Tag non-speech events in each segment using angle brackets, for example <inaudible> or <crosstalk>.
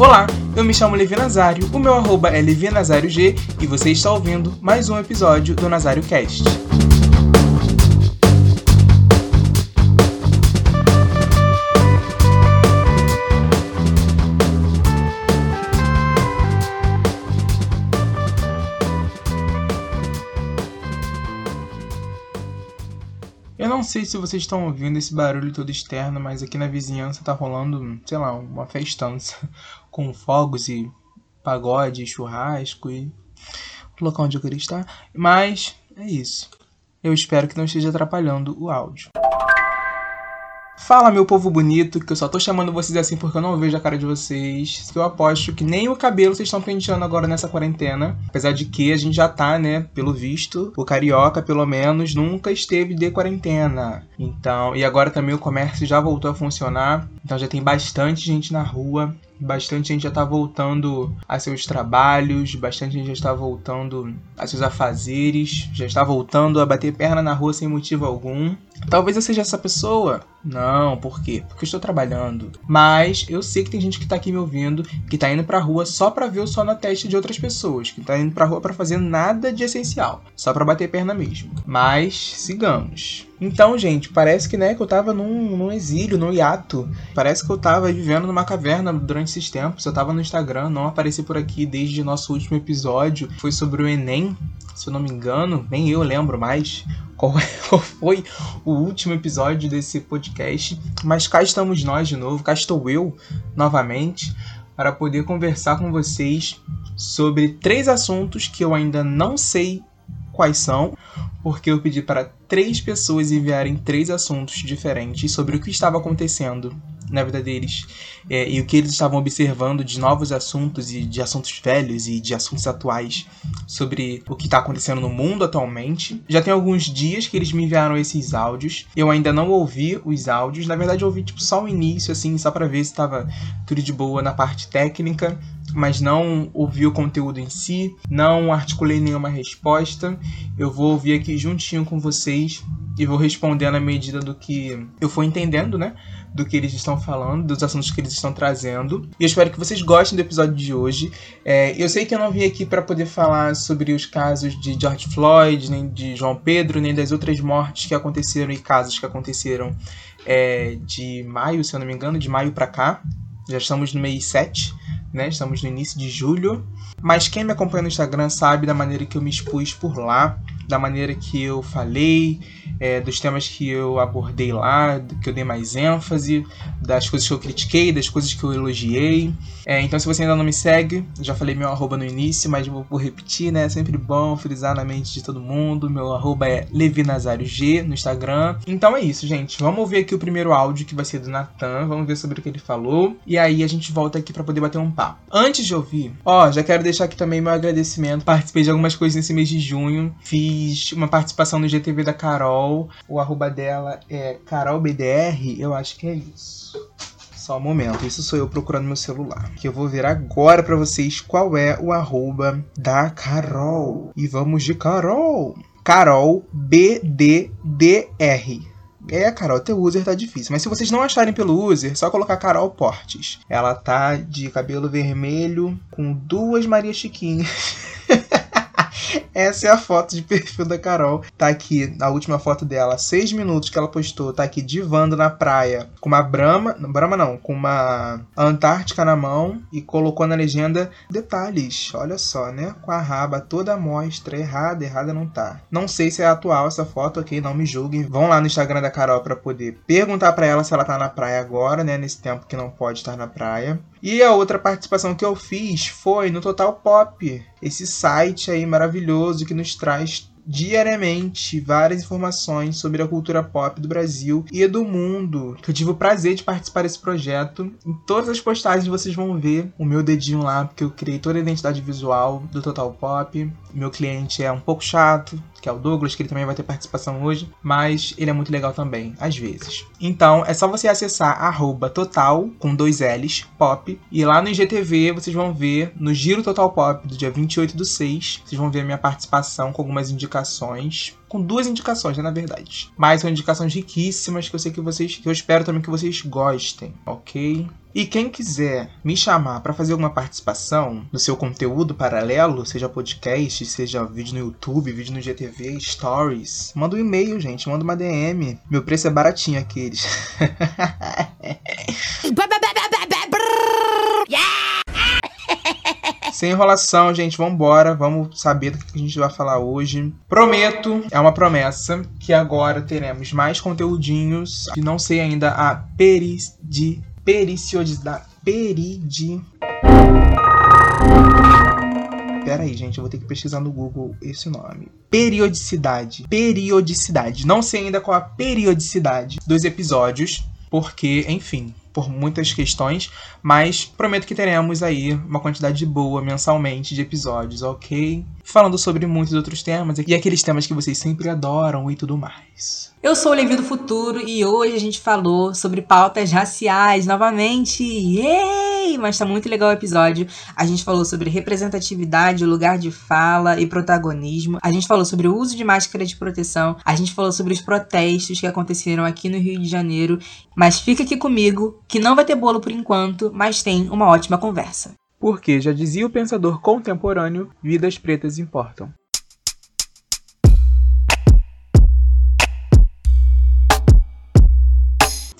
Olá, eu me chamo Levi Nazário, o meu arroba é Levi Nazário G e você está ouvindo mais um episódio do Nazário Cast. Sei se vocês estão ouvindo esse barulho todo externo, mas aqui na vizinhança tá rolando, sei lá, uma festança <laughs> com fogos e pagode, churrasco e o local onde eu queria estar. Mas é isso. Eu espero que não esteja atrapalhando o áudio. Fala, meu povo bonito, que eu só tô chamando vocês assim porque eu não vejo a cara de vocês. Eu aposto que nem o cabelo vocês estão penteando agora nessa quarentena. Apesar de que a gente já tá, né, pelo visto, o carioca, pelo menos, nunca esteve de quarentena. Então, e agora também o comércio já voltou a funcionar. Então já tem bastante gente na rua. Bastante gente já tá voltando a seus trabalhos, bastante gente já está voltando a seus afazeres, já está voltando a bater perna na rua sem motivo algum. Talvez eu seja essa pessoa. Não, por quê? Porque eu estou trabalhando. Mas eu sei que tem gente que tá aqui me ouvindo, que tá indo pra rua só pra ver o sol na testa de outras pessoas, que tá indo pra rua pra fazer nada de essencial, só pra bater perna mesmo. Mas sigamos. Então, gente, parece que, né, que eu tava num, num exílio, num hiato. Parece que eu tava vivendo numa caverna durante esses tempos. Eu tava no Instagram, não apareci por aqui desde nosso último episódio. Foi sobre o Enem, se eu não me engano. Nem eu lembro mais qual <laughs> foi o último episódio desse podcast. Mas cá estamos nós de novo, cá estou eu novamente para poder conversar com vocês sobre três assuntos que eu ainda não sei quais são, porque eu pedi para três pessoas enviarem três assuntos diferentes sobre o que estava acontecendo na vida deles é, e o que eles estavam observando de novos assuntos e de assuntos velhos e de assuntos atuais sobre o que está acontecendo no mundo atualmente. Já tem alguns dias que eles me enviaram esses áudios. Eu ainda não ouvi os áudios. Na verdade, eu ouvi tipo, só o início, assim, só para ver se estava tudo de boa na parte técnica mas não ouvi o conteúdo em si, não articulei nenhuma resposta. Eu vou ouvir aqui juntinho com vocês e vou responder na medida do que eu for entendendo, né? Do que eles estão falando, dos assuntos que eles estão trazendo. E eu espero que vocês gostem do episódio de hoje. É, eu sei que eu não vim aqui para poder falar sobre os casos de George Floyd, nem de João Pedro, nem das outras mortes que aconteceram e casos que aconteceram é, de maio, se eu não me engano, de maio para cá. Já estamos no mês 7 né? Estamos no início de julho. Mas quem me acompanha no Instagram sabe da maneira que eu me expus por lá, da maneira que eu falei, é, dos temas que eu abordei lá, que eu dei mais ênfase, das coisas que eu critiquei, das coisas que eu elogiei. É, então, se você ainda não me segue, já falei meu arroba no início, mas vou, vou repetir, né? É sempre bom frisar na mente de todo mundo. Meu arroba é G no Instagram. Então é isso, gente. Vamos ouvir aqui o primeiro áudio que vai ser do Natan. Vamos ver sobre o que ele falou. E aí a gente volta aqui para poder bater um papo. Antes de ouvir, ó, já quero deixar aqui também meu agradecimento. Participei de algumas coisas nesse mês de junho. Fiz uma participação no GTV da Carol. O arroba dela é CarolBDR. Eu acho que é isso. Só um momento, isso sou eu procurando meu celular. Que eu vou ver agora para vocês qual é o arroba da Carol. E vamos de Carol. Carol BDDR. É, Carol, teu user tá difícil. Mas se vocês não acharem pelo user, só colocar Carol Portes. Ela tá de cabelo vermelho com duas Maria Chiquinhas. <laughs> Essa é a foto de perfil da Carol. Tá aqui a última foto dela, seis minutos que ela postou. Tá aqui divando na praia com uma Brahma. Brahma não, com uma Antártica na mão e colocou na legenda detalhes. Olha só, né? Com a raba toda a mostra. Errada, errada não tá. Não sei se é atual essa foto, ok? Não me julguem. Vão lá no Instagram da Carol para poder perguntar para ela se ela tá na praia agora, né? Nesse tempo que não pode estar na praia. E a outra participação que eu fiz foi no Total Pop, esse site aí maravilhoso que nos traz diariamente várias informações sobre a cultura pop do Brasil e do mundo. Eu tive o prazer de participar desse projeto. Em todas as postagens vocês vão ver o meu dedinho lá, porque eu criei toda a identidade visual do Total Pop. Meu cliente é um pouco chato, que é o Douglas, que ele também vai ter participação hoje, mas ele é muito legal também, às vezes. Então, é só você acessar arroba total, com dois L's, pop, e lá no IGTV vocês vão ver, no Giro Total Pop do dia 28 do 6, vocês vão ver a minha participação com algumas indicações com duas indicações, né, na verdade. Mas são indicações riquíssimas que eu sei que vocês, que eu espero também que vocês gostem, ok? E quem quiser me chamar para fazer alguma participação no seu conteúdo paralelo, seja podcast, seja vídeo no YouTube, vídeo no GTV, stories, manda um e-mail, gente, manda uma DM. Meu preço é baratinho aqueles. <laughs> Sem enrolação, gente, vambora. Vamos saber do que a gente vai falar hoje. Prometo, é uma promessa, que agora teremos mais conteúdinhos. Que não sei ainda a peridi, periciodidade. Peridi. Pera aí, gente, eu vou ter que pesquisar no Google esse nome. Periodicidade. Periodicidade. Não sei ainda qual a periodicidade dos episódios, porque, enfim, por muitas questões, mas prometo que teremos aí uma quantidade boa mensalmente de episódios, ok? Falando sobre muitos outros temas e aqueles temas que vocês sempre adoram e tudo mais. Eu sou o Levi do Futuro e hoje a gente falou sobre pautas raciais novamente. Yay! Mas tá muito legal o episódio. A gente falou sobre representatividade, lugar de fala e protagonismo. A gente falou sobre o uso de máscara de proteção. A gente falou sobre os protestos que aconteceram aqui no Rio de Janeiro. Mas fica aqui comigo, que não vai ter bolo por enquanto, mas tem uma ótima conversa. Porque já dizia o pensador contemporâneo, vidas pretas importam.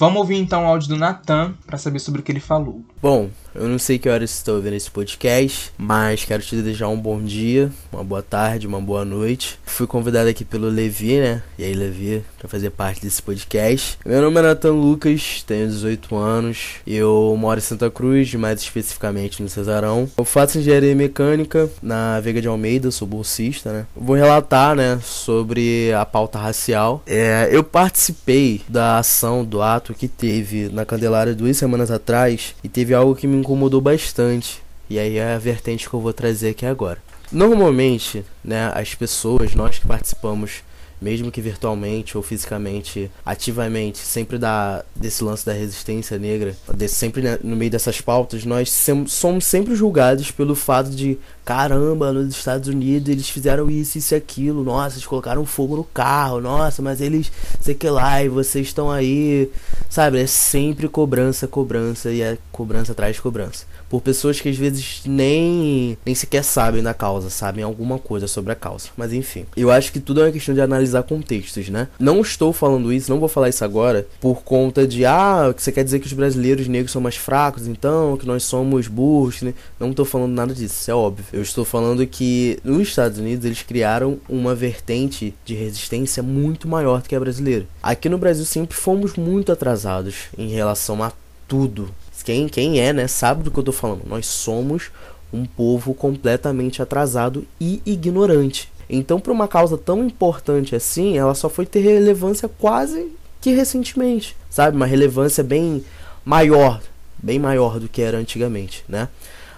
Vamos ouvir então o áudio do Natan para saber sobre o que ele falou. Bom, eu não sei que horas estou ouvindo esse podcast, mas quero te desejar um bom dia, uma boa tarde, uma boa noite. Fui convidado aqui pelo Levi, né? E aí, Levi, para fazer parte desse podcast. Meu nome é Nathan Lucas, tenho 18 anos. Eu moro em Santa Cruz, mais especificamente no Cesarão. Eu faço engenharia mecânica na Veiga de Almeida, sou bolsista, né? Vou relatar, né, sobre a pauta racial. É, eu participei da ação, do ato que teve na Candelária duas semanas atrás e teve algo que me incomodou bastante. E aí é a vertente que eu vou trazer aqui agora. Normalmente, né, as pessoas, nós que participamos, mesmo que virtualmente ou fisicamente, ativamente, sempre da desse lance da resistência negra, desse, sempre né, no meio dessas pautas, nós sem, somos sempre julgados pelo fato de caramba, nos Estados Unidos eles fizeram isso, isso e aquilo, nossa, eles colocaram fogo no carro, nossa, mas eles, sei que lá, e vocês estão aí, sabe? É sempre cobrança, cobrança, e é cobrança de cobrança. Por pessoas que às vezes nem, nem sequer sabem da causa, sabem alguma coisa sobre a causa. Mas enfim, eu acho que tudo é uma questão de analisar contextos, né? Não estou falando isso, não vou falar isso agora, por conta de, ah, você quer dizer que os brasileiros negros são mais fracos, então, que nós somos burros, né? Não estou falando nada disso, isso é óbvio. Eu estou falando que nos Estados Unidos eles criaram uma vertente de resistência muito maior do que a brasileira. Aqui no Brasil sempre fomos muito atrasados em relação a tudo. Quem, quem é, né, sabe do que eu estou falando. Nós somos um povo completamente atrasado e ignorante. Então, para uma causa tão importante assim, ela só foi ter relevância quase que recentemente, sabe? Uma relevância bem maior, bem maior do que era antigamente, né?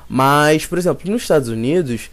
Mas, por exemplo, nos Estados Unidos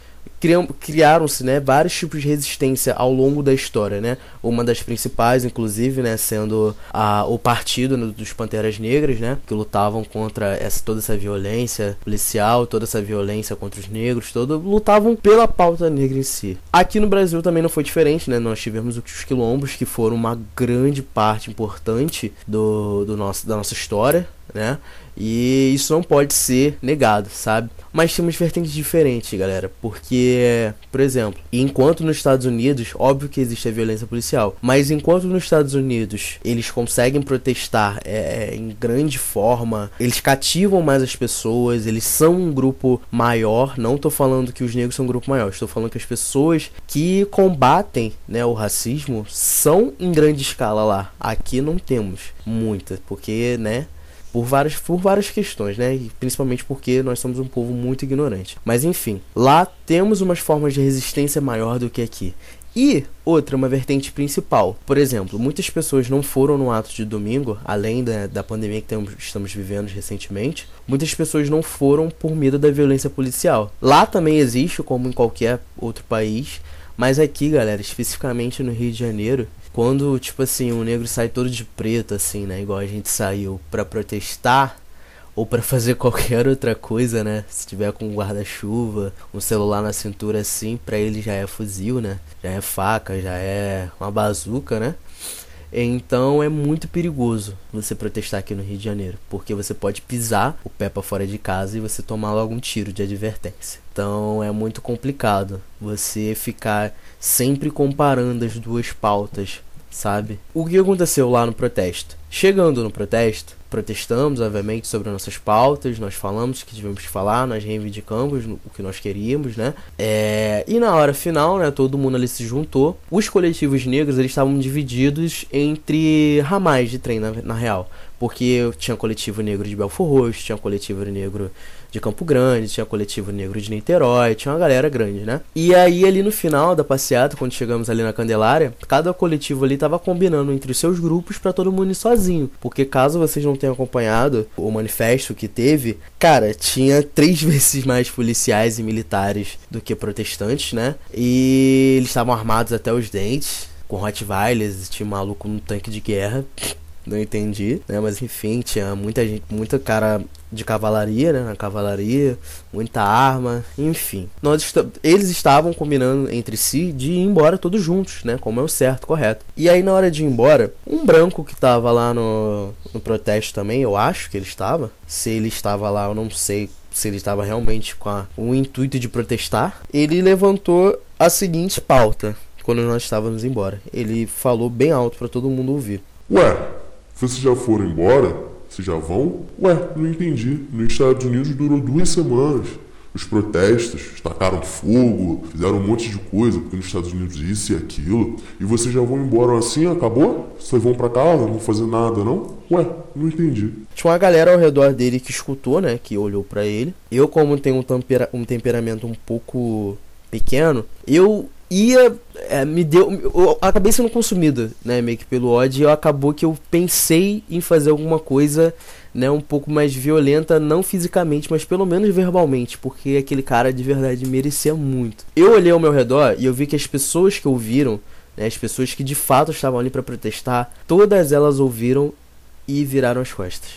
criaram-se né, vários tipos de resistência ao longo da história, né? Uma das principais, inclusive, né, sendo a, o partido né, dos Panteras Negras, né, que lutavam contra essa, toda essa violência policial, toda essa violência contra os negros, todo, lutavam pela pauta negra em si. Aqui no Brasil também não foi diferente, né? Nós tivemos os quilombos que foram uma grande parte importante do, do nosso, da nossa história, né? E isso não pode ser negado, sabe? Mas temos vertentes diferentes, galera. Porque, por exemplo, enquanto nos Estados Unidos, óbvio que existe a violência policial, mas enquanto nos Estados Unidos eles conseguem protestar é, em grande forma, eles cativam mais as pessoas, eles são um grupo maior. Não tô falando que os negros são um grupo maior, estou falando que as pessoas que combatem né, o racismo são em grande escala lá. Aqui não temos muita, porque, né? Por várias, por várias questões, né? Principalmente porque nós somos um povo muito ignorante. Mas enfim, lá temos umas formas de resistência maior do que aqui. E outra, uma vertente principal. Por exemplo, muitas pessoas não foram no ato de domingo, além da, da pandemia que temos, estamos vivendo recentemente. Muitas pessoas não foram por medo da violência policial. Lá também existe, como em qualquer outro país. Mas aqui, galera, especificamente no Rio de Janeiro, quando, tipo assim, o negro sai todo de preto, assim, né? Igual a gente saiu para protestar, ou para fazer <laughs> qualquer outra coisa, né? Se tiver com um guarda-chuva, um celular na cintura assim, para ele já é fuzil, né? Já é faca, já é uma bazuca, né? Então é muito perigoso você protestar aqui no Rio de Janeiro, porque você pode pisar o pé para fora de casa e você tomar logo um tiro de advertência. Então é muito complicado você ficar sempre comparando as duas pautas, sabe? O que aconteceu lá no protesto? Chegando no protesto, protestamos, obviamente, sobre nossas pautas, nós falamos o que tivemos que falar, nós reivindicamos o que nós queríamos, né? É... E na hora final, né, todo mundo ali se juntou. Os coletivos negros, eles estavam divididos entre ramais de trem, na, na real. Porque tinha coletivo negro de Belfort Roxo, tinha coletivo negro de Campo Grande, tinha coletivo negro de Niterói, tinha uma galera grande, né? E aí ali no final da passeata, quando chegamos ali na Candelária, cada coletivo ali tava combinando entre os seus grupos para todo mundo ir sozinho, porque caso vocês não tenham acompanhado o manifesto que teve, cara, tinha três <laughs> vezes mais policiais e militares do que protestantes, né? E eles estavam armados até os dentes, com Rottweilers, tinha um maluco num tanque de guerra não entendi, né? Mas enfim, tinha muita gente, muita cara de cavalaria, né? Na cavalaria, muita arma, enfim. Nós est eles estavam combinando entre si de ir embora todos juntos, né? Como é o certo, correto. E aí na hora de ir embora, um branco que tava lá no, no protesto também, eu acho que ele estava. Se ele estava lá, eu não sei se ele estava realmente com a, o intuito de protestar. Ele levantou a seguinte pauta quando nós estávamos embora. Ele falou bem alto para todo mundo ouvir. Ué, vocês já foram embora? Vocês já vão? Ué, não entendi. Nos Estados Unidos durou duas semanas. Os protestos, tacaram fogo, fizeram um monte de coisa, porque nos Estados Unidos isso e aquilo. E vocês já vão embora assim, acabou? Vocês vão para casa, não vão fazer nada, não? Ué, não entendi. Tinha uma galera ao redor dele que escutou, né? Que olhou para ele. Eu, como tenho um, tempera um temperamento um pouco pequeno, eu ia. É, me deu. Eu acabei sendo consumido, né, meio que pelo ódio. E acabou que eu pensei em fazer alguma coisa, né, um pouco mais violenta, não fisicamente, mas pelo menos verbalmente, porque aquele cara de verdade merecia muito. Eu olhei ao meu redor e eu vi que as pessoas que ouviram, né, as pessoas que de fato estavam ali para protestar, todas elas ouviram e viraram as costas.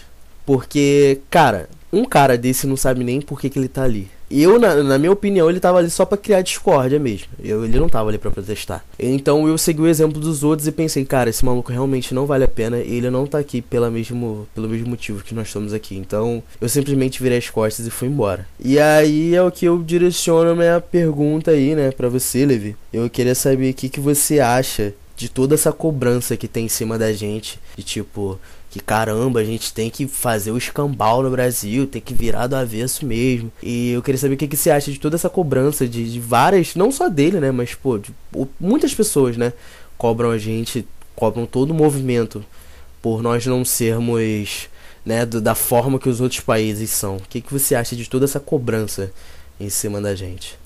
Porque, cara, um cara desse não sabe nem por que, que ele tá ali. Eu, na, na, minha opinião, ele tava ali só para criar discórdia mesmo. Eu, ele não tava ali para protestar. Então eu segui o exemplo dos outros e pensei, cara, esse maluco realmente não vale a pena. Ele não tá aqui pela mesmo, pelo mesmo motivo que nós estamos aqui. Então eu simplesmente virei as costas e fui embora. E aí é o que eu direciono a minha pergunta aí, né, pra você, Levi. Eu queria saber o que, que você acha de toda essa cobrança que tem em cima da gente. De tipo, que caramba, a gente tem que fazer o escambau no Brasil, tem que virar do avesso mesmo. E eu queria saber o que, que você acha de toda essa cobrança de, de várias, não só dele, né, mas pô, de, muitas pessoas, né, cobram a gente, cobram todo o movimento por nós não sermos, né, do, da forma que os outros países são. O que, que você acha de toda essa cobrança em cima da gente?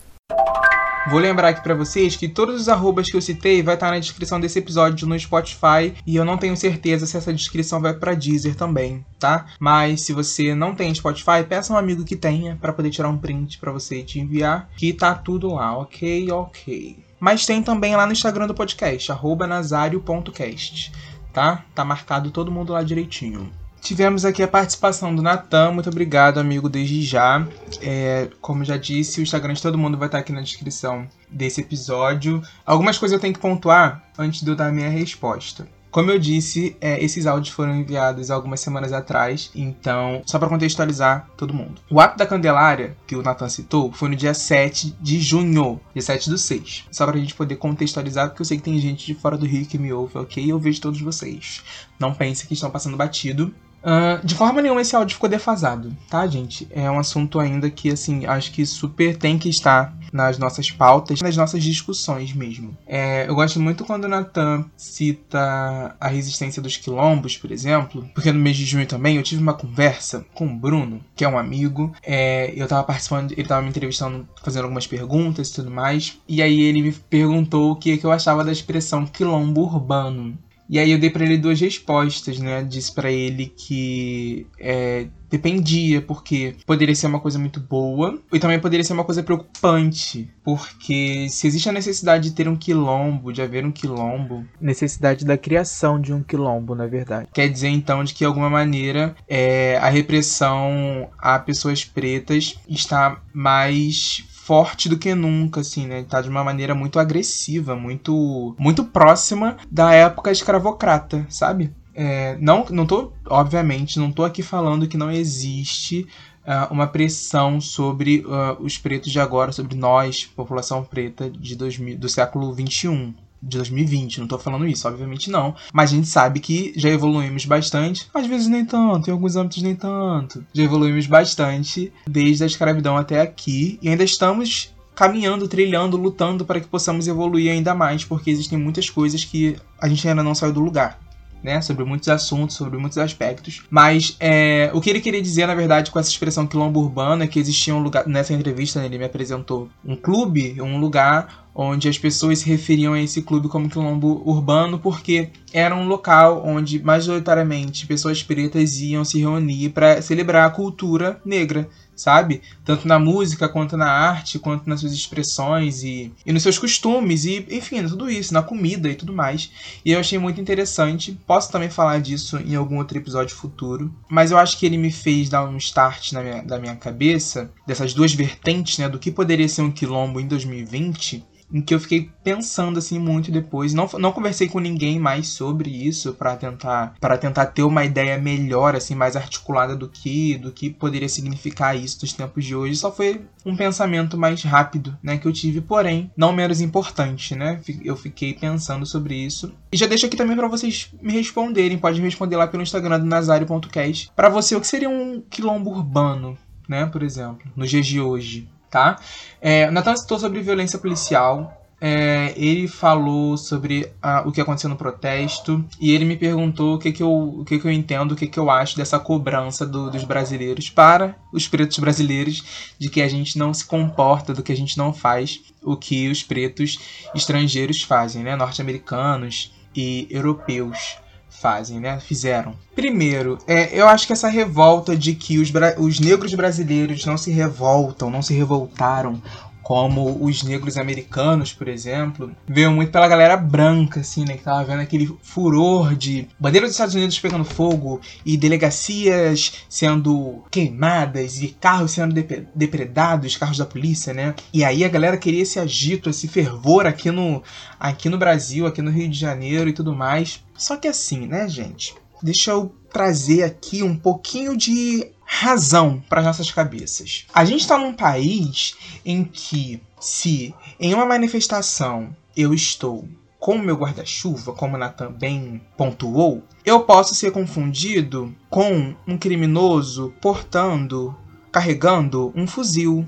Vou lembrar aqui para vocês que todos os arrobas que eu citei vai estar na descrição desse episódio no Spotify e eu não tenho certeza se essa descrição vai para Deezer também, tá? Mas se você não tem Spotify, peça um amigo que tenha para poder tirar um print para você te enviar, que tá tudo lá, ok, ok. Mas tem também lá no Instagram do podcast, nazario.cast, tá? Tá marcado todo mundo lá direitinho. Tivemos aqui a participação do Natan, muito obrigado, amigo, desde já. É, como já disse, o Instagram de todo mundo vai estar aqui na descrição desse episódio. Algumas coisas eu tenho que pontuar antes de eu dar a minha resposta. Como eu disse, é, esses áudios foram enviados algumas semanas atrás, então, só para contextualizar todo mundo. O ato da Candelária, que o Nathan citou, foi no dia 7 de junho, dia 7 do 6. Só pra gente poder contextualizar, porque eu sei que tem gente de fora do Rio que me ouve, ok? Eu vejo todos vocês. Não pense que estão passando batido. Uh, de forma nenhuma esse áudio ficou defasado, tá, gente? É um assunto ainda que, assim, acho que super tem que estar nas nossas pautas, nas nossas discussões mesmo. É, eu gosto muito quando o Natan cita a resistência dos quilombos, por exemplo, porque no mês de junho também eu tive uma conversa com o Bruno, que é um amigo. É, eu tava participando, ele tava me entrevistando, fazendo algumas perguntas e tudo mais, e aí ele me perguntou o que, que eu achava da expressão quilombo urbano E aí eu dei para ele duas respostas, né? Disse para ele que é, dependia, porque poderia ser uma coisa muito boa e também poderia ser uma coisa preocupante, porque se existe a necessidade de ter um quilombo, de haver um quilombo, necessidade da criação de um quilombo, na verdade. Quer dizer então de que de alguma maneira é, a repressão a pessoas pretas está mais forte do que nunca, assim, né? Tá de uma maneira muito agressiva, muito, muito próxima da época escravocrata, sabe? É, não, não tô, obviamente, não tô aqui falando que não existe uh, uma pressão sobre uh, os pretos de agora, sobre nós, população preta de 2000, do século 21 de 2020, não tô falando isso, obviamente não. Mas a gente sabe que já evoluímos bastante, às vezes nem tanto, em alguns âmbitos nem tanto. Já evoluímos bastante desde a escravidão até aqui e ainda estamos caminhando, trilhando, lutando para que possamos evoluir ainda mais, porque existem muitas coisas que a gente ainda não saiu do lugar né, sobre muitos assuntos, sobre muitos aspectos. Mas é, o que ele queria dizer, na verdade, com essa expressão quilombo urbano é que existia um lugar. Nessa entrevista, né, ele me apresentou um clube, um lugar onde as pessoas se referiam a esse clube como quilombo urbano porque era um local onde majoritariamente pessoas pretas iam se reunir para celebrar a cultura negra, sabe? Tanto na música, quanto na arte, quanto nas suas expressões e, e nos seus costumes, e enfim, tudo isso, na comida e tudo mais. E eu achei muito interessante. Posso também falar disso em algum outro episódio futuro, mas eu acho que ele me fez dar um start na minha, da minha cabeça, dessas duas vertentes, né, do que poderia ser um quilombo em 2020 em que eu fiquei pensando assim muito depois. Não, não conversei com ninguém mais sobre isso para tentar para tentar ter uma ideia melhor assim, mais articulada do que do que poderia significar isso dos tempos de hoje. Só foi um pensamento mais rápido, né, que eu tive, porém, não menos importante, né? Eu fiquei pensando sobre isso. E já deixo aqui também para vocês me responderem, pode responder lá pelo Instagram do nazario.cast. Para você, o que seria um quilombo urbano, né, por exemplo, nos dias de hoje? tá? É, o Nathan citou sobre violência policial. É, ele falou sobre o que aconteceu no protesto e ele me perguntou o que, que, eu, o que, que eu entendo, o que, que eu acho dessa cobrança do, dos brasileiros para os pretos brasileiros de que a gente não se comporta, do que a gente não faz o que os pretos estrangeiros fazem, né? norte-americanos e europeus fazem, né? Fizeram. Primeiro, é, eu acho que essa revolta de que os, os negros brasileiros não se revoltam, não se revoltaram como os negros americanos, por exemplo, veio muito pela galera branca, assim, né? Que tava vendo aquele furor de bandeira dos Estados Unidos pegando fogo e delegacias sendo queimadas e carros sendo depredados, carros da polícia, né? E aí a galera queria esse agito, esse fervor aqui no, aqui no Brasil, aqui no Rio de Janeiro e tudo mais. Só que assim, né, gente? Deixa eu trazer aqui um pouquinho de razão para nossas cabeças. A gente está num país em que, se em uma manifestação eu estou com meu guarda-chuva, como Nathan bem pontuou, eu posso ser confundido com um criminoso portando, carregando um fuzil,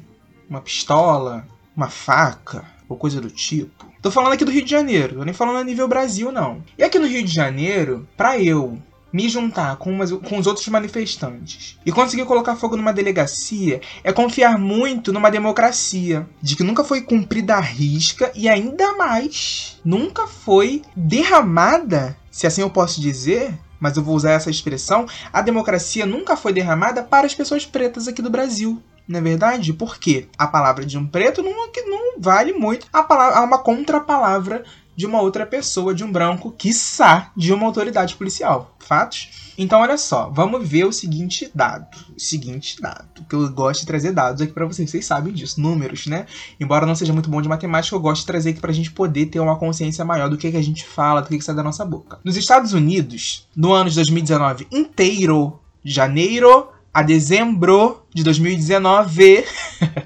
uma pistola, uma faca ou coisa do tipo. Tô falando aqui do Rio de Janeiro, tô nem falando a nível Brasil, não. E aqui no Rio de Janeiro, para eu me juntar com, umas, com os outros manifestantes e conseguir colocar fogo numa delegacia é confiar muito numa democracia, de que nunca foi cumprida a risca e ainda mais nunca foi derramada, se assim eu posso dizer, mas eu vou usar essa expressão, a democracia nunca foi derramada para as pessoas pretas aqui do Brasil. Não é verdade? Porque a palavra de um preto não, não vale muito. A palavra, há uma contrapalavra de uma outra pessoa, de um branco, quiçá de uma autoridade policial. Fatos? Então, olha só, vamos ver o seguinte dado. O seguinte dado, que eu gosto de trazer dados aqui para vocês, vocês sabem disso, números, né? Embora não seja muito bom de matemática, eu gosto de trazer aqui pra gente poder ter uma consciência maior do que, que a gente fala, do que, que sai da nossa boca. Nos Estados Unidos, no ano de 2019 inteiro, janeiro a dezembro de 2019,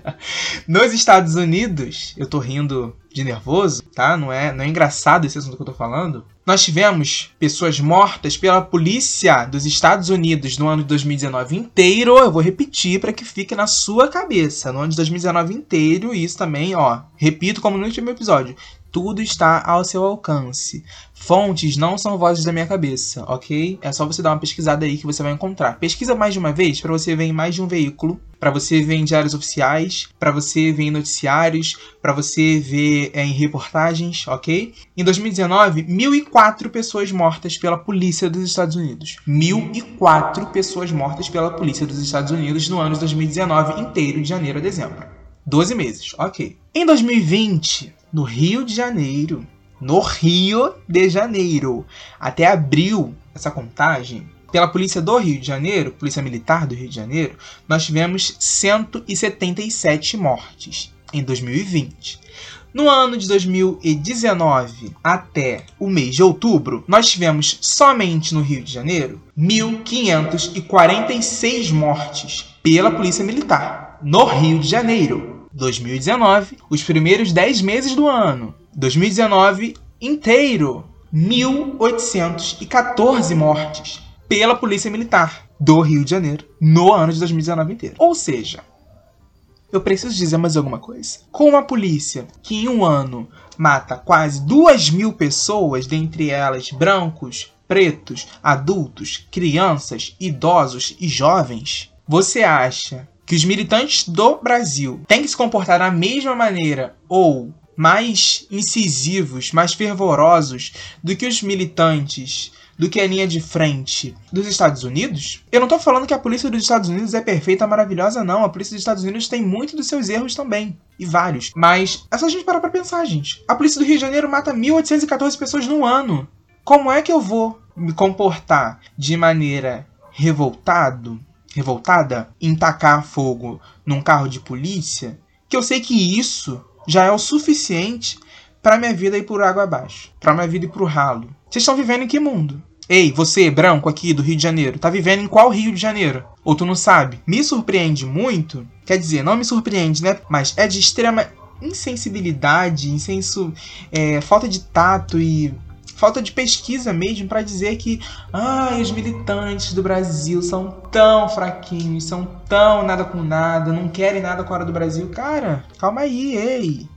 <laughs> nos Estados Unidos, eu tô rindo de nervoso, tá? Não é, não é engraçado esse assunto que eu tô falando. Nós tivemos pessoas mortas pela polícia dos Estados Unidos no ano de 2019 inteiro. Eu vou repetir para que fique na sua cabeça. No ano de 2019 inteiro, isso também, ó, repito como no último episódio. Tudo está ao seu alcance. Fontes não são vozes da minha cabeça, ok? É só você dar uma pesquisada aí que você vai encontrar. Pesquisa mais de uma vez para você ver em mais de um veículo, para você ver em diários oficiais, para você ver em noticiários, para você ver é, em reportagens, ok? Em 2019, 1.004 pessoas mortas pela polícia dos Estados Unidos. 1.004 pessoas mortas pela polícia dos Estados Unidos no ano de 2019 inteiro, de janeiro a dezembro. 12 meses, ok. Em 2020, no Rio de Janeiro, no Rio de Janeiro, até abril, essa contagem, pela polícia do Rio de Janeiro, polícia militar do Rio de Janeiro, nós tivemos 177 mortes em 2020. No ano de 2019 até o mês de outubro, nós tivemos somente no Rio de Janeiro 1.546 mortes pela Polícia Militar no Rio de Janeiro. 2019, os primeiros 10 meses do ano. 2019 inteiro, 1.814 mortes pela Polícia Militar do Rio de Janeiro no ano de 2019 inteiro. Ou seja, eu preciso dizer mais alguma coisa. Com uma polícia que em um ano mata quase 2 mil pessoas, dentre elas brancos, pretos, adultos, crianças, idosos e jovens, você acha que os militantes do Brasil têm que se comportar da mesma maneira ou mais incisivos, mais fervorosos do que os militantes do que a linha de frente dos Estados Unidos, eu não tô falando que a polícia dos Estados Unidos é perfeita, maravilhosa, não. A polícia dos Estados Unidos tem muito dos seus erros também. E vários. Mas é só a gente parar pra pensar, gente. A polícia do Rio de Janeiro mata 1.814 pessoas no ano. Como é que eu vou me comportar de maneira revoltado, revoltada em tacar fogo num carro de polícia, que eu sei que isso já é o suficiente para minha vida ir por água abaixo, para minha vida ir pro ralo. Vocês estão vivendo em que mundo? Ei, você, branco aqui do Rio de Janeiro, tá vivendo em qual Rio de Janeiro? Ou tu não sabe? Me surpreende muito, quer dizer, não me surpreende, né? Mas é de extrema insensibilidade, insenso, é, falta de tato e falta de pesquisa mesmo para dizer que ah, os militantes do Brasil são tão fraquinhos, são tão nada com nada, não querem nada com a hora do Brasil. Cara, calma aí, ei.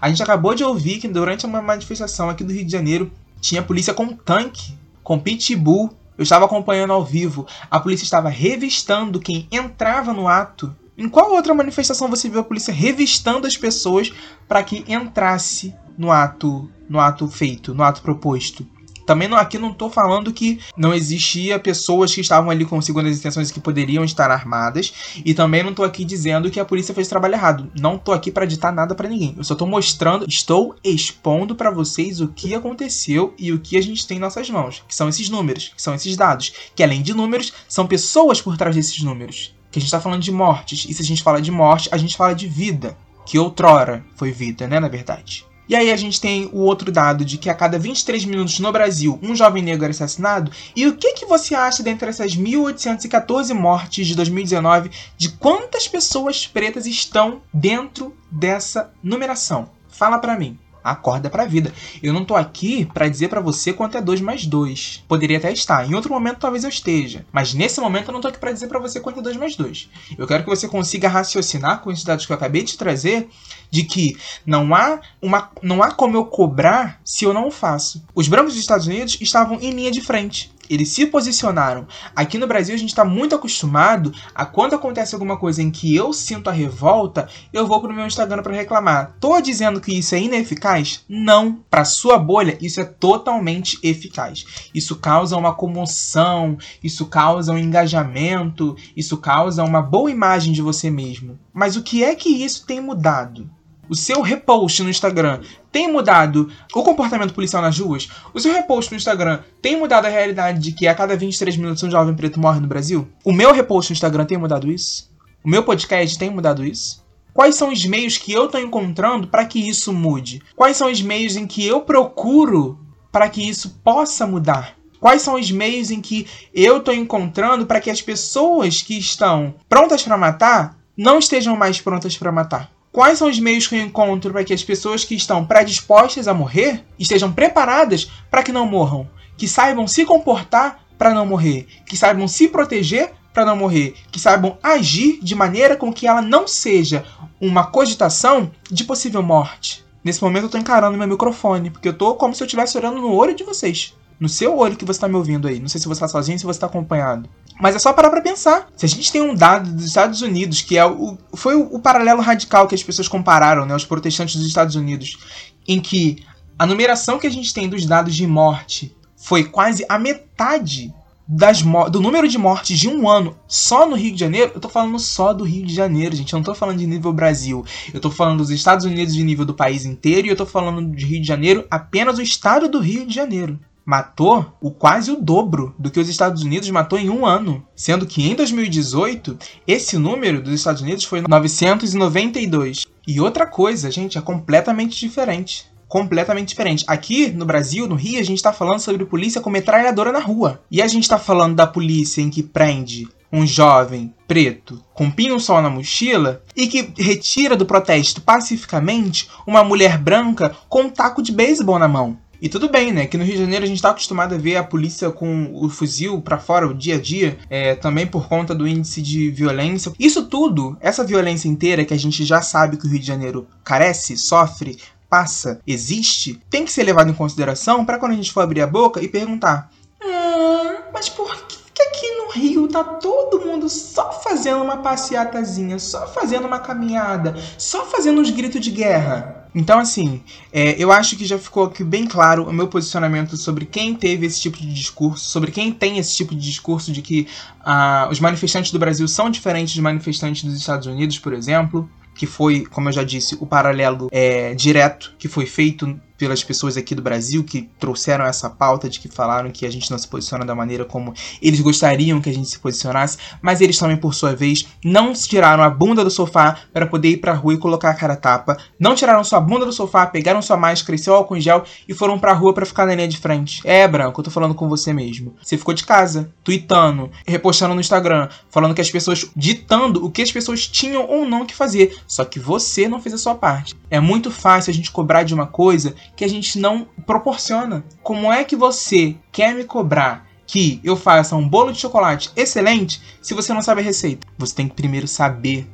A gente acabou de ouvir que durante uma manifestação aqui do Rio de Janeiro tinha polícia com tanque, com pitbull. Eu estava acompanhando ao vivo. A polícia estava revistando quem entrava no ato. Em qual outra manifestação você viu a polícia revistando as pessoas para que entrasse no ato, no ato feito, no ato proposto. Também não, aqui não estou falando que não existia pessoas que estavam ali com segundas intenções que poderiam estar armadas. E também não estou aqui dizendo que a polícia fez trabalho errado. Não estou aqui para ditar nada para ninguém. Eu só estou mostrando, estou expondo para vocês o que aconteceu e o que a gente tem em nossas mãos. Que são esses números, que são esses dados. Que além de números, são pessoas por trás desses números. Que a gente está falando de mortes. E se a gente fala de morte, a gente fala de vida. Que outrora foi vida, né? Na verdade. E aí a gente tem o outro dado de que a cada 23 minutos no Brasil, um jovem negro é assassinado. E o que, que você acha dentre essas 1.814 mortes de 2019 de quantas pessoas pretas estão dentro dessa numeração? Fala para mim acorda pra vida. Eu não tô aqui para dizer para você quanto é 2 mais 2. Poderia até estar. Em outro momento talvez eu esteja. Mas nesse momento eu não tô aqui para dizer para você quanto é 2 mais 2. Eu quero que você consiga raciocinar com esses dados que eu acabei de trazer de que não há uma não há como eu cobrar se eu não o faço. Os brancos dos Estados Unidos estavam em linha de frente. Eles se posicionaram. Aqui no Brasil a gente está muito acostumado a quando acontece alguma coisa em que eu sinto a revolta, eu vou pro meu Instagram para reclamar. Tô dizendo que isso é ineficaz? Não. Para sua bolha, isso é totalmente eficaz. Isso causa uma comoção, isso causa um engajamento, isso causa uma boa imagem de você mesmo. Mas o que é que isso tem mudado? O seu repost no Instagram tem mudado o comportamento policial nas ruas? O seu repost no Instagram tem mudado a realidade de que a cada 23 minutos um jovem preto morre no Brasil? O meu repost no Instagram tem mudado isso? O meu podcast tem mudado isso? Quais são os meios que eu estou encontrando para que isso mude? Quais são os meios em que eu procuro para que isso possa mudar? Quais são os meios em que eu estou encontrando para que as pessoas que estão prontas para matar não estejam mais prontas para matar? Quais são os meios que eu encontro para que as pessoas que estão predispostas a morrer estejam preparadas para que não morram? Que saibam se comportar para não morrer? Que saibam se proteger para não morrer? Que saibam agir de maneira com que ela não seja uma cogitação de possível morte? Nesse momento eu tô encarando meu microfone, porque eu tô como se eu estivesse olhando no olho de vocês. No seu olho que você tá me ouvindo aí. Não sei se você tá sozinho, se você tá acompanhado. Mas é só parar pra pensar. Se a gente tem um dado dos Estados Unidos, que é o, foi o, o paralelo radical que as pessoas compararam, né? Os protestantes dos Estados Unidos, em que a numeração que a gente tem dos dados de morte foi quase a metade das do número de mortes de um ano só no Rio de Janeiro, eu tô falando só do Rio de Janeiro, gente. Eu não tô falando de nível Brasil. Eu tô falando dos Estados Unidos de nível do país inteiro e eu tô falando de Rio de Janeiro, apenas o estado do Rio de Janeiro. Matou o quase o dobro do que os Estados Unidos matou em um ano. Sendo que em 2018, esse número dos Estados Unidos foi 992. E outra coisa, gente, é completamente diferente completamente diferente. Aqui no Brasil, no Rio, a gente tá falando sobre polícia com metralhadora na rua. E a gente tá falando da polícia em que prende um jovem preto com pinho-sol na mochila e que retira do protesto pacificamente uma mulher branca com um taco de beisebol na mão. E tudo bem, né? Que no Rio de Janeiro a gente tá acostumado a ver a polícia com o fuzil para fora o dia a dia, é, também por conta do índice de violência. Isso tudo, essa violência inteira que a gente já sabe que o Rio de Janeiro carece, sofre, passa, existe, tem que ser levado em consideração para quando a gente for abrir a boca e perguntar: ah, mas por que aqui no Rio tá todo mundo só fazendo uma passeatazinha, só fazendo uma caminhada, só fazendo uns gritos de guerra? Então, assim, é, eu acho que já ficou aqui bem claro o meu posicionamento sobre quem teve esse tipo de discurso, sobre quem tem esse tipo de discurso de que uh, os manifestantes do Brasil são diferentes dos manifestantes dos Estados Unidos, por exemplo que foi, como eu já disse, o paralelo é, direto que foi feito pelas pessoas aqui do Brasil que trouxeram essa pauta de que falaram que a gente não se posiciona da maneira como eles gostariam que a gente se posicionasse, mas eles também, por sua vez, não tiraram a bunda do sofá para poder ir pra rua e colocar a cara tapa, não tiraram sua bunda do sofá, pegaram sua máscara e seu álcool em gel e foram pra rua para ficar na linha de frente. É, Branco, eu tô falando com você mesmo. Você ficou de casa, tweetando, repostando no Instagram, falando que as pessoas, ditando o que as pessoas tinham ou não que fazer, só que você não fez a sua parte. É muito fácil a gente cobrar de uma coisa que a gente não proporciona. Como é que você quer me cobrar que eu faça um bolo de chocolate excelente se você não sabe a receita? Você tem que primeiro saber,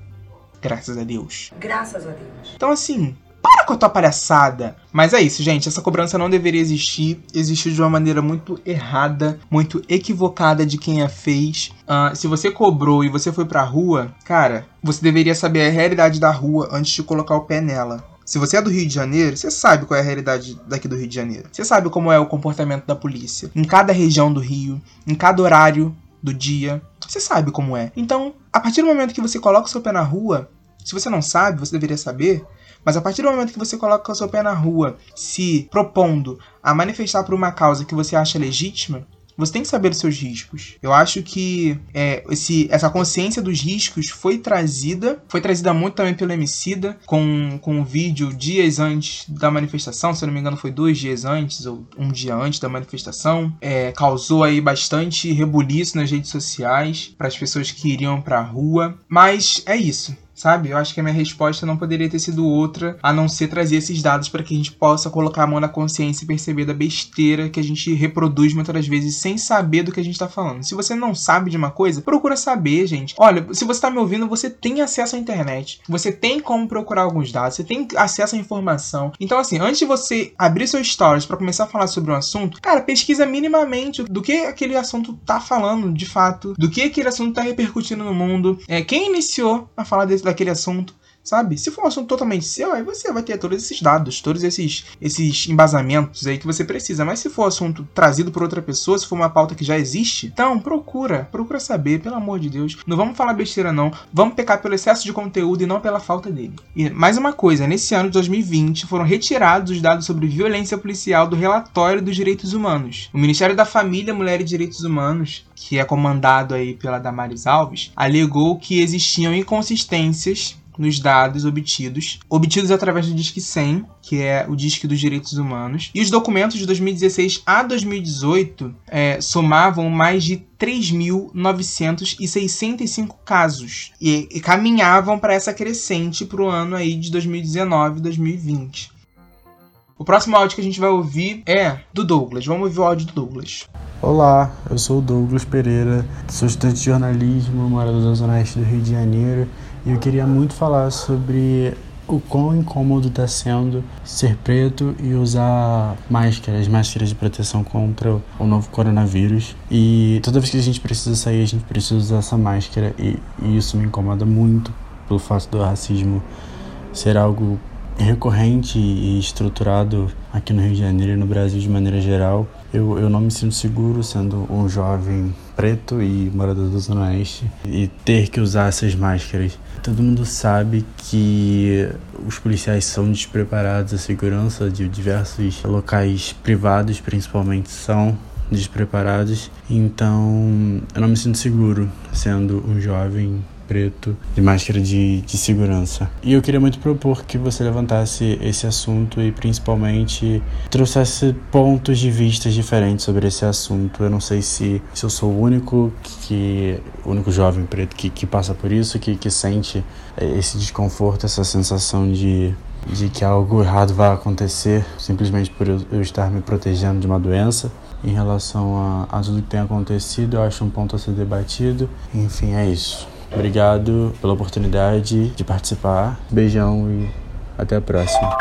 graças a Deus. Graças a Deus. Então, assim, para com a tua palhaçada. Mas é isso, gente. Essa cobrança não deveria existir. Existiu de uma maneira muito errada, muito equivocada de quem a fez. Uh, se você cobrou e você foi pra rua, cara, você deveria saber a realidade da rua antes de colocar o pé nela. Se você é do Rio de Janeiro, você sabe qual é a realidade daqui do Rio de Janeiro. Você sabe como é o comportamento da polícia em cada região do Rio, em cada horário do dia. Você sabe como é. Então, a partir do momento que você coloca o seu pé na rua, se você não sabe, você deveria saber. Mas a partir do momento que você coloca o seu pé na rua, se propondo a manifestar por uma causa que você acha legítima, você tem que saber os seus riscos. Eu acho que é, esse, essa consciência dos riscos foi trazida, foi trazida muito também pelo Emicida, com, com um vídeo dias antes da manifestação, se eu não me engano foi dois dias antes, ou um dia antes da manifestação. É, causou aí bastante rebuliço nas redes sociais para as pessoas que iriam para a rua. Mas é isso sabe? Eu acho que a minha resposta não poderia ter sido outra a não ser trazer esses dados para que a gente possa colocar a mão na consciência e perceber da besteira que a gente reproduz muitas vezes sem saber do que a gente tá falando. Se você não sabe de uma coisa, procura saber, gente. Olha, se você tá me ouvindo, você tem acesso à internet. Você tem como procurar alguns dados, você tem acesso à informação. Então, assim, antes de você abrir seu stories para começar a falar sobre um assunto, cara, pesquisa minimamente do que aquele assunto tá falando de fato, do que aquele assunto tá repercutindo no mundo, é, quem iniciou a falar desse daquele assunto sabe? Se for um assunto totalmente seu, aí você vai ter todos esses dados, todos esses, esses embasamentos aí que você precisa. Mas se for um assunto trazido por outra pessoa, se for uma pauta que já existe, então procura, procura saber, pelo amor de Deus. Não vamos falar besteira não, vamos pecar pelo excesso de conteúdo e não pela falta dele. E mais uma coisa, nesse ano de 2020 foram retirados os dados sobre violência policial do relatório dos direitos humanos. O Ministério da Família, Mulher e Direitos Humanos, que é comandado aí pela Damares Alves, alegou que existiam inconsistências nos dados obtidos, obtidos através do Disque 100, que é o Disque dos Direitos Humanos. E os documentos de 2016 a 2018 é, somavam mais de 3.965 casos e, e caminhavam para essa crescente para o ano aí de 2019 2020. O próximo áudio que a gente vai ouvir é do Douglas. Vamos ouvir o áudio do Douglas. Olá, eu sou o Douglas Pereira, sou estudante de jornalismo, morador da Zona Oeste do Rio de Janeiro e eu queria muito falar sobre o quão incômodo está sendo ser preto e usar máscaras, máscaras de proteção contra o novo coronavírus. E toda vez que a gente precisa sair, a gente precisa usar essa máscara e, e isso me incomoda muito pelo fato do racismo ser algo recorrente e estruturado aqui no Rio de Janeiro e no Brasil de maneira geral. Eu, eu não me sinto seguro sendo um jovem preto e morador da Zona Oeste e ter que usar essas máscaras. Todo mundo sabe que os policiais são despreparados, a segurança de diversos locais privados, principalmente, são despreparados. Então, eu não me sinto seguro sendo um jovem preto de máscara de, de segurança. E eu queria muito propor que você levantasse esse assunto e principalmente trouxesse pontos de vista diferentes sobre esse assunto. Eu não sei se, se eu sou o único que o único jovem preto que, que passa por isso, que, que sente esse desconforto, essa sensação de de que algo errado vai acontecer simplesmente por eu, eu estar me protegendo de uma doença. Em relação a, a tudo que tem acontecido, eu acho um ponto a ser debatido. Enfim, é isso. Obrigado pela oportunidade de participar. Beijão e até a próxima.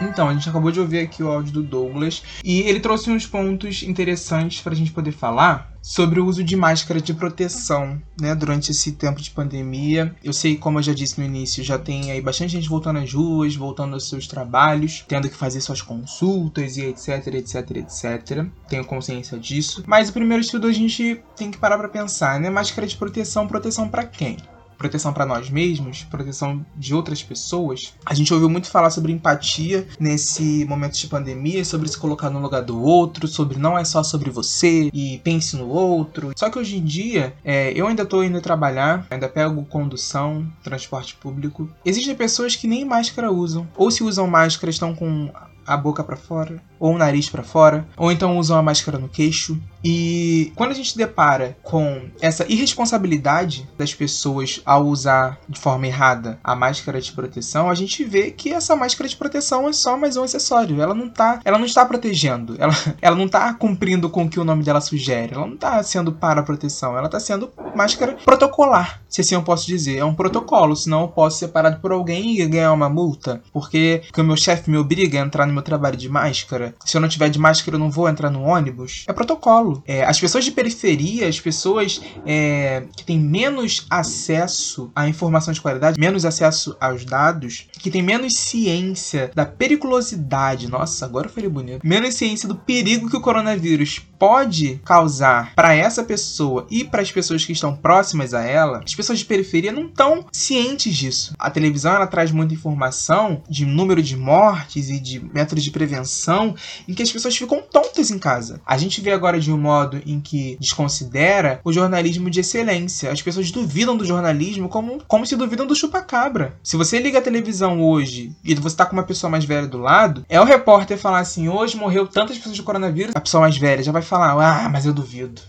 Então, a gente acabou de ouvir aqui o áudio do Douglas e ele trouxe uns pontos interessantes para a gente poder falar sobre o uso de máscara de proteção, né, durante esse tempo de pandemia. Eu sei, como eu já disse no início, já tem aí bastante gente voltando às ruas, voltando aos seus trabalhos, tendo que fazer suas consultas e etc, etc, etc. Tenho consciência disso. Mas o primeiro estudo a gente tem que parar para pensar, né? Máscara de proteção, proteção para quem? Proteção para nós mesmos, proteção de outras pessoas. A gente ouviu muito falar sobre empatia nesse momento de pandemia, sobre se colocar no lugar do outro, sobre não é só sobre você e pense no outro. Só que hoje em dia, é, eu ainda tô indo trabalhar, ainda pego condução, transporte público. Existem pessoas que nem máscara usam, ou se usam máscara estão com a boca para fora, ou o nariz para fora, ou então usam a máscara no queixo. E quando a gente depara com essa irresponsabilidade das pessoas ao usar de forma errada a máscara de proteção, a gente vê que essa máscara de proteção é só mais um acessório. Ela não tá, ela não está protegendo, <laughs> ela, ela não está cumprindo com o que o nome dela sugere. Ela não está sendo para proteção, ela está sendo máscara protocolar, se assim eu posso dizer. É um protocolo, senão eu posso ser parado por alguém e ganhar uma multa, porque, porque o meu chefe me obriga a entrar no meu trabalho de máscara. Se eu não tiver de máscara, eu não vou entrar no ônibus. É protocolo. É, as pessoas de periferia, as pessoas é, que têm menos acesso à informação de qualidade, menos acesso aos dados, que têm menos ciência da periculosidade. Nossa, agora eu falei bonito. Menos ciência do perigo que o coronavírus pode causar para essa pessoa e para as pessoas que estão próximas a ela. As pessoas de periferia não estão cientes disso. A televisão ela traz muita informação de número de mortes e de métodos de prevenção em que as pessoas ficam tontas em casa. A gente vê agora de um modo em que desconsidera o jornalismo de excelência. As pessoas duvidam do jornalismo como, como se duvidam do chupacabra. Se você liga a televisão hoje e você tá com uma pessoa mais velha do lado, é o repórter falar assim: hoje morreu tantas pessoas de coronavírus, a pessoa mais velha já vai falar: ah, mas eu duvido.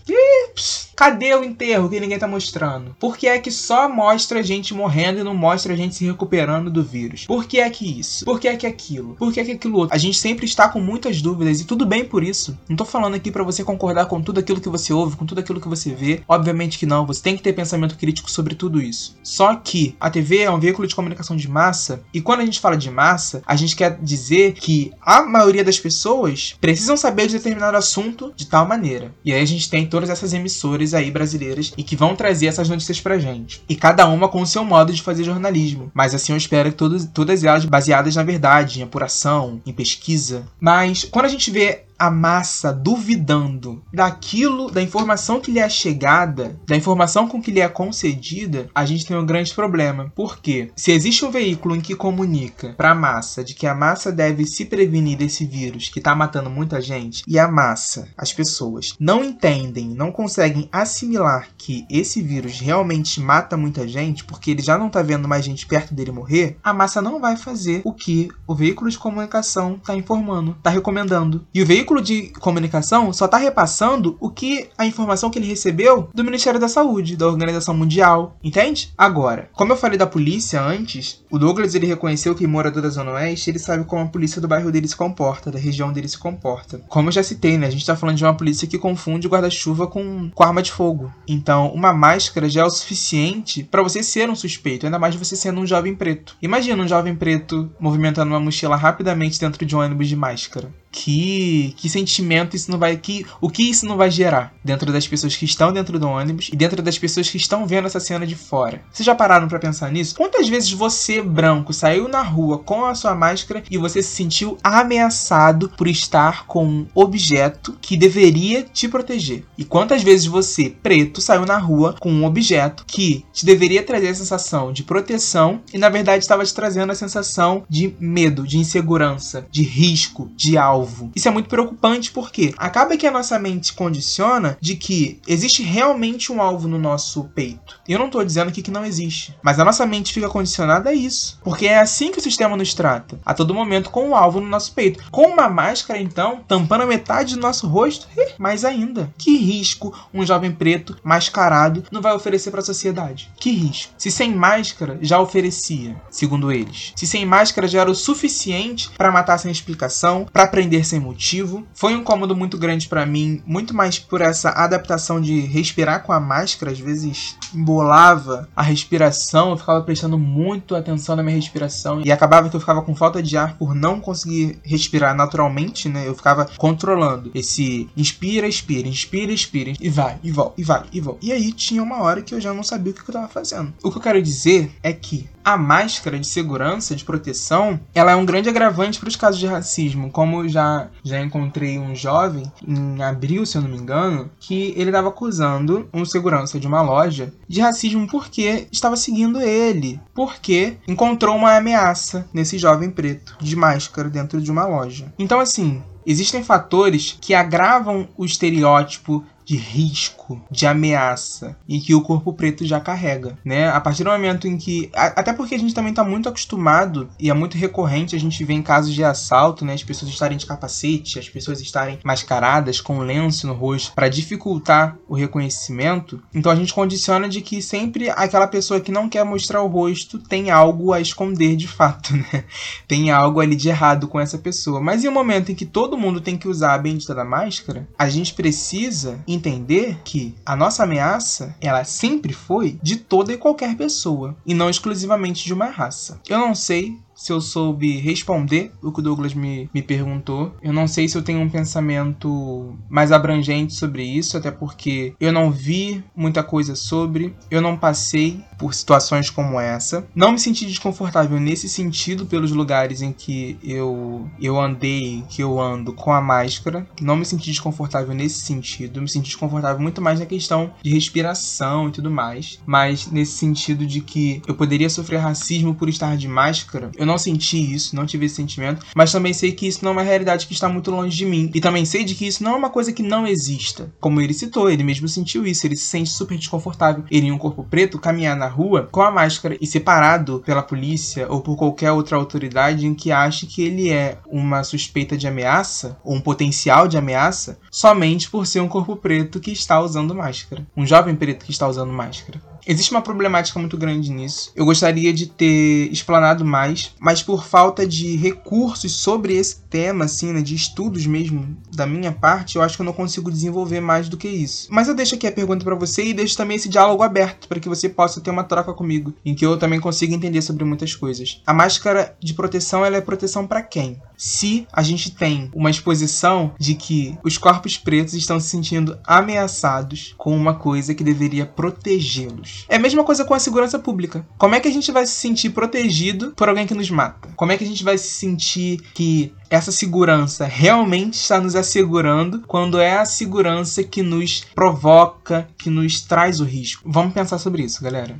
Pss, Cadê o enterro que ninguém tá mostrando? Por que é que só mostra gente morrendo e não mostra gente se recuperando do vírus? Por que é que isso? Por que é que aquilo? Por que é que aquilo outro? A gente sempre está com muitas dúvidas e tudo bem por isso. Não tô falando aqui para você concordar com tudo aquilo que você ouve, com tudo aquilo que você vê. Obviamente que não, você tem que ter pensamento crítico sobre tudo isso. Só que a TV é um veículo de comunicação de massa e quando a gente fala de massa, a gente quer dizer que a maioria das pessoas precisam saber de determinado assunto de tal maneira. E aí a gente tem todas essas emissoras aí brasileiras e que vão trazer essas notícias pra gente. E cada uma com o seu modo de fazer jornalismo. Mas assim eu espero que todos, todas elas baseadas na verdade, em apuração, em pesquisa. Mas quando a gente vê a massa duvidando daquilo, da informação que lhe é chegada, da informação com que lhe é concedida, a gente tem um grande problema. Por quê? Se existe um veículo em que comunica para a massa de que a massa deve se prevenir desse vírus que está matando muita gente, e a massa, as pessoas, não entendem, não conseguem assimilar que esse vírus realmente mata muita gente, porque ele já não está vendo mais gente perto dele morrer, a massa não vai fazer o que o veículo de comunicação está informando, está recomendando. E o veículo veículo de comunicação só tá repassando o que a informação que ele recebeu do Ministério da Saúde, da Organização Mundial, entende? Agora, como eu falei da polícia antes, o Douglas ele reconheceu que morador da Zona Oeste, ele sabe como a polícia do bairro dele se comporta, da região dele se comporta. Como eu já citei, né? A gente tá falando de uma polícia que confunde guarda-chuva com, com arma de fogo. Então, uma máscara já é o suficiente para você ser um suspeito, ainda mais você sendo um jovem preto. Imagina um jovem preto movimentando uma mochila rapidamente dentro de um ônibus de máscara que, que sentimento isso não vai. Que, o que isso não vai gerar dentro das pessoas que estão dentro do ônibus e dentro das pessoas que estão vendo essa cena de fora. Vocês já pararam para pensar nisso? Quantas vezes você, branco, saiu na rua com a sua máscara e você se sentiu ameaçado por estar com um objeto que deveria te proteger? E quantas vezes você, preto, saiu na rua com um objeto que te deveria trazer a sensação de proteção e na verdade estava te trazendo a sensação de medo, de insegurança, de risco, de alvo? Alvo. Isso é muito preocupante porque acaba que a nossa mente condiciona de que existe realmente um alvo no nosso peito. Eu não estou dizendo aqui que não existe, mas a nossa mente fica condicionada a isso, porque é assim que o sistema nos trata, a todo momento com um alvo no nosso peito. Com uma máscara, então, tampando a metade do nosso rosto, mais ainda. Que risco um jovem preto mascarado não vai oferecer para a sociedade? Que risco? Se sem máscara já oferecia, segundo eles. Se sem máscara já era o suficiente para matar sem explicação, para prender sem motivo. Foi um incômodo muito grande para mim, muito mais por essa adaptação de respirar com a máscara, às vezes embolava a respiração, eu ficava prestando muito atenção na minha respiração e acabava que eu ficava com falta de ar por não conseguir respirar naturalmente, né? Eu ficava controlando esse inspira, expira, inspira, expira e vai, e volta, e vai, e volta. E aí tinha uma hora que eu já não sabia o que eu tava fazendo. O que eu quero dizer é que a máscara de segurança, de proteção, ela é um grande agravante para os casos de racismo. Como já, já encontrei um jovem, em abril, se eu não me engano, que ele estava acusando um segurança de uma loja de racismo porque estava seguindo ele. Porque encontrou uma ameaça nesse jovem preto de máscara dentro de uma loja. Então, assim, existem fatores que agravam o estereótipo de risco, de ameaça e que o corpo preto já carrega, né? A partir do momento em que até porque a gente também está muito acostumado e é muito recorrente a gente ver em casos de assalto, né, as pessoas estarem de capacete, as pessoas estarem mascaradas com lenço no rosto para dificultar o reconhecimento. Então a gente condiciona de que sempre aquela pessoa que não quer mostrar o rosto tem algo a esconder de fato, <laughs> né? Tem algo ali de errado com essa pessoa. Mas em um momento em que todo mundo tem que usar a bendita da máscara, a gente precisa entender que a nossa ameaça, ela sempre foi de toda e qualquer pessoa, e não exclusivamente de uma raça. Eu não sei se eu soube responder o que o Douglas me, me perguntou. Eu não sei se eu tenho um pensamento mais abrangente sobre isso, até porque eu não vi muita coisa sobre, eu não passei por situações como essa. Não me senti desconfortável nesse sentido pelos lugares em que eu, eu andei, que eu ando com a máscara. Não me senti desconfortável nesse sentido. Me senti desconfortável muito mais na questão de respiração e tudo mais. Mas nesse sentido de que eu poderia sofrer racismo por estar de máscara, eu não senti isso, não tive esse sentimento, mas também sei que isso não é uma realidade que está muito longe de mim. E também sei de que isso não é uma coisa que não exista. Como ele citou, ele mesmo sentiu isso, ele se sente super desconfortável. Ele em um corpo preto caminhar na rua com a máscara e separado pela polícia ou por qualquer outra autoridade em que ache que ele é uma suspeita de ameaça ou um potencial de ameaça somente por ser um corpo preto que está usando máscara. Um jovem preto que está usando máscara. Existe uma problemática muito grande nisso. Eu gostaria de ter explanado mais, mas por falta de recursos sobre esse tema, assim, né, de estudos mesmo da minha parte, eu acho que eu não consigo desenvolver mais do que isso. Mas eu deixo aqui a pergunta para você e deixo também esse diálogo aberto para que você possa ter uma troca comigo, em que eu também consiga entender sobre muitas coisas. A máscara de proteção, ela é proteção para quem? Se a gente tem uma exposição de que os corpos pretos estão se sentindo ameaçados com uma coisa que deveria protegê-los. É a mesma coisa com a segurança pública. Como é que a gente vai se sentir protegido por alguém que nos mata? Como é que a gente vai se sentir que essa segurança realmente está nos assegurando quando é a segurança que nos provoca, que nos traz o risco? Vamos pensar sobre isso, galera.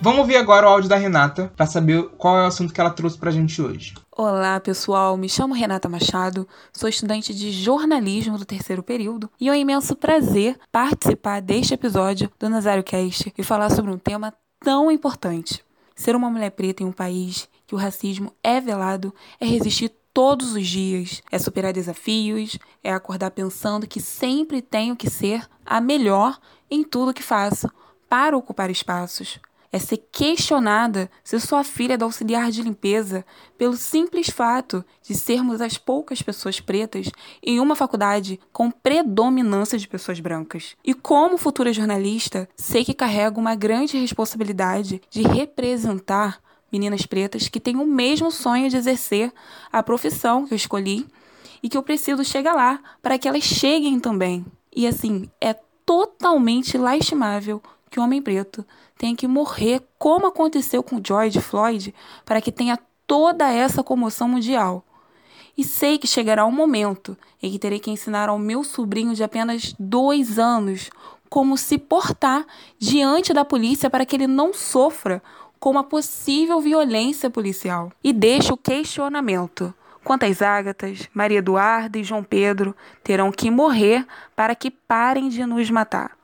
Vamos ouvir agora o áudio da Renata para saber qual é o assunto que ela trouxe pra gente hoje. Olá, pessoal. Me chamo Renata Machado, sou estudante de jornalismo do terceiro período e é um imenso prazer participar deste episódio do Nazário Cast e falar sobre um tema tão importante. Ser uma mulher preta em um país que o racismo é velado é resistir todos os dias, é superar desafios, é acordar pensando que sempre tenho que ser a melhor em tudo que faço para ocupar espaços. É ser questionada se sua filha é da auxiliar de limpeza pelo simples fato de sermos as poucas pessoas pretas em uma faculdade com predominância de pessoas brancas. E como futura jornalista, sei que carrego uma grande responsabilidade de representar meninas pretas que têm o mesmo sonho de exercer a profissão que eu escolhi e que eu preciso chegar lá para que elas cheguem também. E assim, é totalmente lastimável que o homem preto tenha que morrer como aconteceu com George Floyd para que tenha toda essa comoção mundial. E sei que chegará um momento em que terei que ensinar ao meu sobrinho de apenas dois anos como se portar diante da polícia para que ele não sofra com uma possível violência policial. E deixo o questionamento. Quantas Ágatas, Maria Eduarda e João Pedro terão que morrer para que parem de nos matar?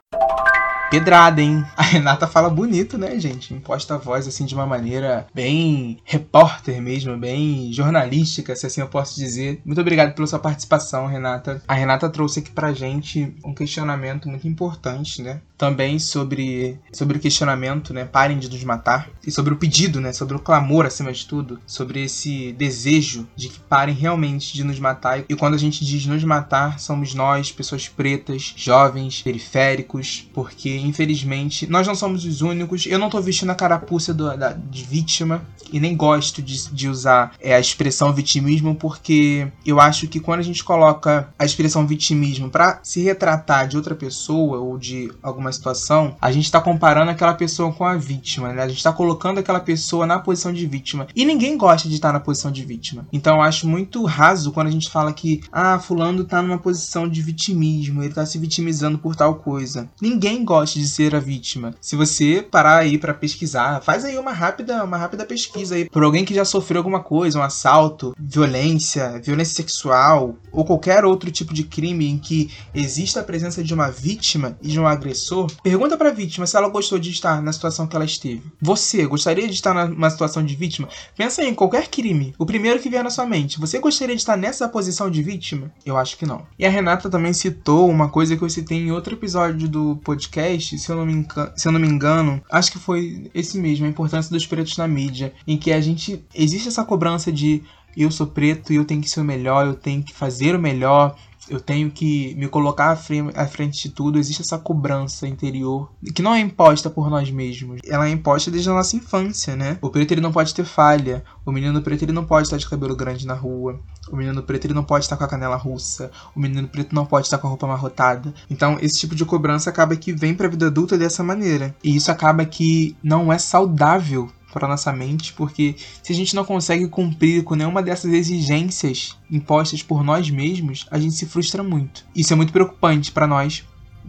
Pedrada, hein? <laughs> A Renata fala bonito, né, gente? Imposta a voz, assim, de uma maneira bem repórter mesmo, bem jornalística, se assim eu posso dizer. Muito obrigado pela sua participação, Renata. A Renata trouxe aqui pra gente um questionamento muito importante, né? Também sobre, sobre o questionamento, né? Parem de nos matar. E sobre o pedido, né? Sobre o clamor, acima de tudo. Sobre esse desejo de que parem realmente de nos matar. E quando a gente diz nos matar, somos nós, pessoas pretas, jovens, periféricos, porque infelizmente, nós não somos os únicos. Eu não tô vestindo a carapuça do, da, de vítima e nem gosto de, de usar é, a expressão vitimismo, porque eu acho que quando a gente coloca a expressão vitimismo para se retratar de outra pessoa ou de alguma situação, a gente tá comparando aquela pessoa com a vítima, né? A gente tá colocando aquela pessoa na posição de vítima. E ninguém gosta de estar na posição de vítima. Então eu acho muito raso quando a gente fala que, ah, fulano tá numa posição de vitimismo, ele tá se vitimizando por tal coisa. Ninguém gosta de ser a vítima. Se você parar aí para pesquisar, faz aí uma rápida, uma rápida pesquisa aí por alguém que já sofreu alguma coisa, um assalto, violência, violência sexual ou qualquer outro tipo de crime em que exista a presença de uma vítima e de um agressor, pergunta para a vítima se ela gostou de estar na situação que ela esteve. Você gostaria de estar numa situação de vítima? Pensa em qualquer crime, o primeiro que vier na sua mente. Você gostaria de estar nessa posição de vítima? Eu acho que não. E a Renata também citou uma coisa que eu citei em outro episódio do podcast se eu, não me se eu não me engano, acho que foi esse mesmo, a importância dos pretos na mídia, em que a gente. Existe essa cobrança de eu sou preto e eu tenho que ser o melhor, eu tenho que fazer o melhor, eu tenho que me colocar à frente, à frente de tudo. Existe essa cobrança interior que não é imposta por nós mesmos. Ela é imposta desde a nossa infância, né? O preto ele não pode ter falha. O menino preto ele não pode estar de cabelo grande na rua. O menino preto ele não pode estar com a canela russa. O menino preto não pode estar com a roupa amarrotada. Então, esse tipo de cobrança acaba que vem para a vida adulta dessa maneira. E isso acaba que não é saudável para nossa mente, porque se a gente não consegue cumprir com nenhuma dessas exigências impostas por nós mesmos, a gente se frustra muito. Isso é muito preocupante para nós,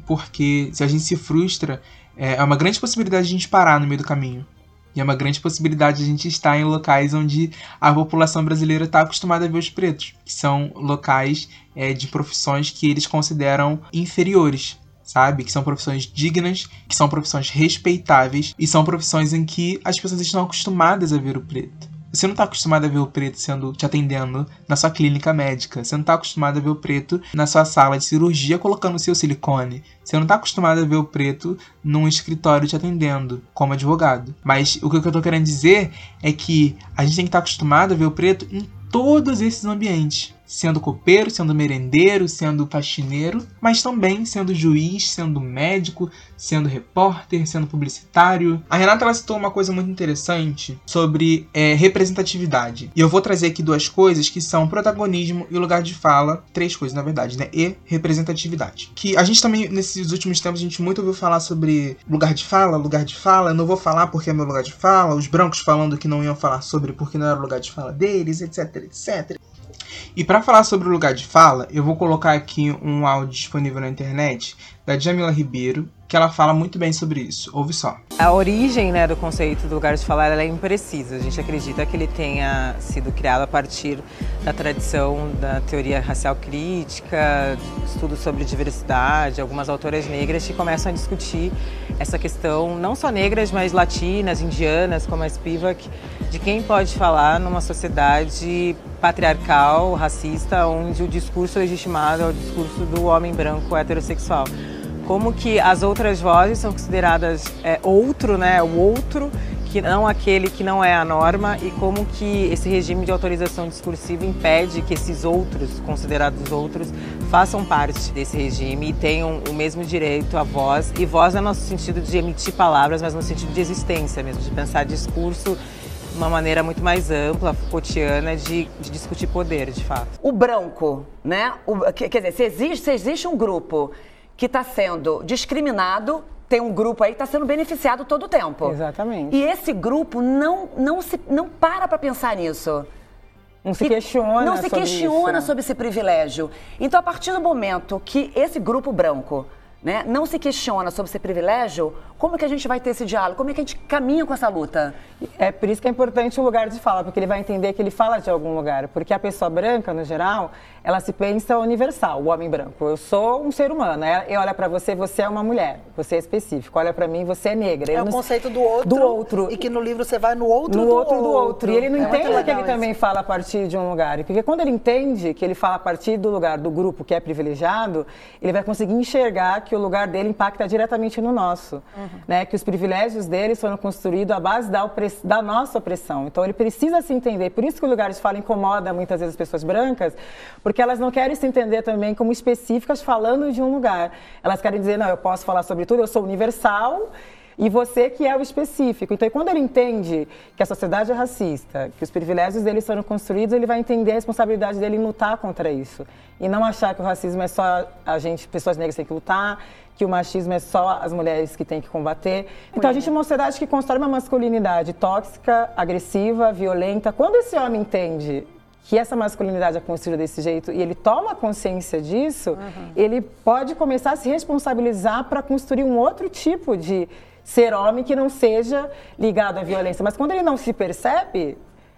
porque se a gente se frustra, é uma grande possibilidade de a gente parar no meio do caminho. E é uma grande possibilidade de a gente estar em locais onde a população brasileira está acostumada a ver os pretos, que são locais é, de profissões que eles consideram inferiores sabe? Que são profissões dignas, que são profissões respeitáveis e são profissões em que as pessoas estão acostumadas a ver o preto. Você não está acostumado a ver o preto sendo te atendendo na sua clínica médica. Você não está acostumado a ver o preto na sua sala de cirurgia colocando o seu silicone. Você não está acostumado a ver o preto num escritório te atendendo como advogado. Mas o que eu estou querendo dizer é que a gente tem que estar tá acostumado a ver o preto em todos esses ambientes sendo copeiro, sendo merendeiro, sendo faxineiro, mas também sendo juiz, sendo médico, sendo repórter, sendo publicitário. A Renata ela citou uma coisa muito interessante sobre é, representatividade. E eu vou trazer aqui duas coisas que são protagonismo e lugar de fala. Três coisas, na verdade, né? E representatividade. Que a gente também, nesses últimos tempos, a gente muito ouviu falar sobre lugar de fala, lugar de fala. Eu não vou falar porque é meu lugar de fala. Os brancos falando que não iam falar sobre porque não era o lugar de fala deles, etc, etc. E para falar sobre o lugar de fala, eu vou colocar aqui um áudio disponível na internet da Jamila Ribeiro, que ela fala muito bem sobre isso. Ouve só. A origem né, do conceito do lugar de falar é imprecisa. A gente acredita que ele tenha sido criado a partir da tradição da teoria racial crítica, estudos sobre diversidade, algumas autoras negras que começam a discutir essa questão, não só negras, mas latinas, indianas, como a Spivak, de quem pode falar numa sociedade patriarcal, racista, onde o discurso legitimado é o discurso do homem branco heterossexual como que as outras vozes são consideradas é, outro, né, o outro, que não aquele que não é a norma e como que esse regime de autorização discursiva impede que esses outros, considerados outros, façam parte desse regime e tenham o mesmo direito à voz. E voz não é no sentido de emitir palavras, mas no sentido de existência mesmo, de pensar discurso de uma maneira muito mais ampla, Foucaultiana, de, de discutir poder, de fato. O branco, né? O, quer dizer, se existe, se existe um grupo que está sendo discriminado, tem um grupo aí que está sendo beneficiado todo o tempo. Exatamente. E esse grupo não, não, se, não para para pensar nisso. Não se questiona Não se sobre questiona isso. sobre esse privilégio. Então, a partir do momento que esse grupo branco né, não se questiona sobre esse privilégio, como é que a gente vai ter esse diálogo? Como é que a gente caminha com essa luta? É por isso que é importante o lugar de fala, porque ele vai entender que ele fala de algum lugar. Porque a pessoa branca, no geral, ela se pensa universal, o homem branco. Eu sou um ser humano. Eu olho para você, você é uma mulher. Você é específico. Olha para mim, você é negra. É o não- conceito do outro. Do outro. E que no livro você vai no outro no do outro do outro. E ele não É entende que ele também isso. fala a partir de um lugar. Porque quando ele entende que ele fala a partir do lugar do grupo que é privilegiado, ele vai conseguir enxergar que o lugar dele impacta diretamente no nosso. Uhum. Né? Que os privilégios dele foram construídos à base da, opress- da nossa opressão. Então ele precisa se entender. Por isso que o lugar de fala incomoda muitas vezes as pessoas brancas, porque elas não querem se entender também como específicas falando de um lugar. Elas querem dizer, não, eu posso falar sobre tudo, eu sou universal e você que é o específico. Então, quando ele entende que a sociedade é racista, que os privilégios dele foram construídos, ele vai entender a responsabilidade dele em lutar contra isso. E não achar que o racismo é só a gente, pessoas negras têm que lutar, que o machismo é só as mulheres que têm que combater. Então, a gente é uma sociedade que constrói uma masculinidade tóxica, agressiva, violenta. Quando esse homem entende que essa masculinidade é construída desse jeito e ele toma consciência disso, ele pode começar a se responsabilizar para construir um outro tipo de ser homem que não seja ligado à violência. Mas quando ele não se percebe.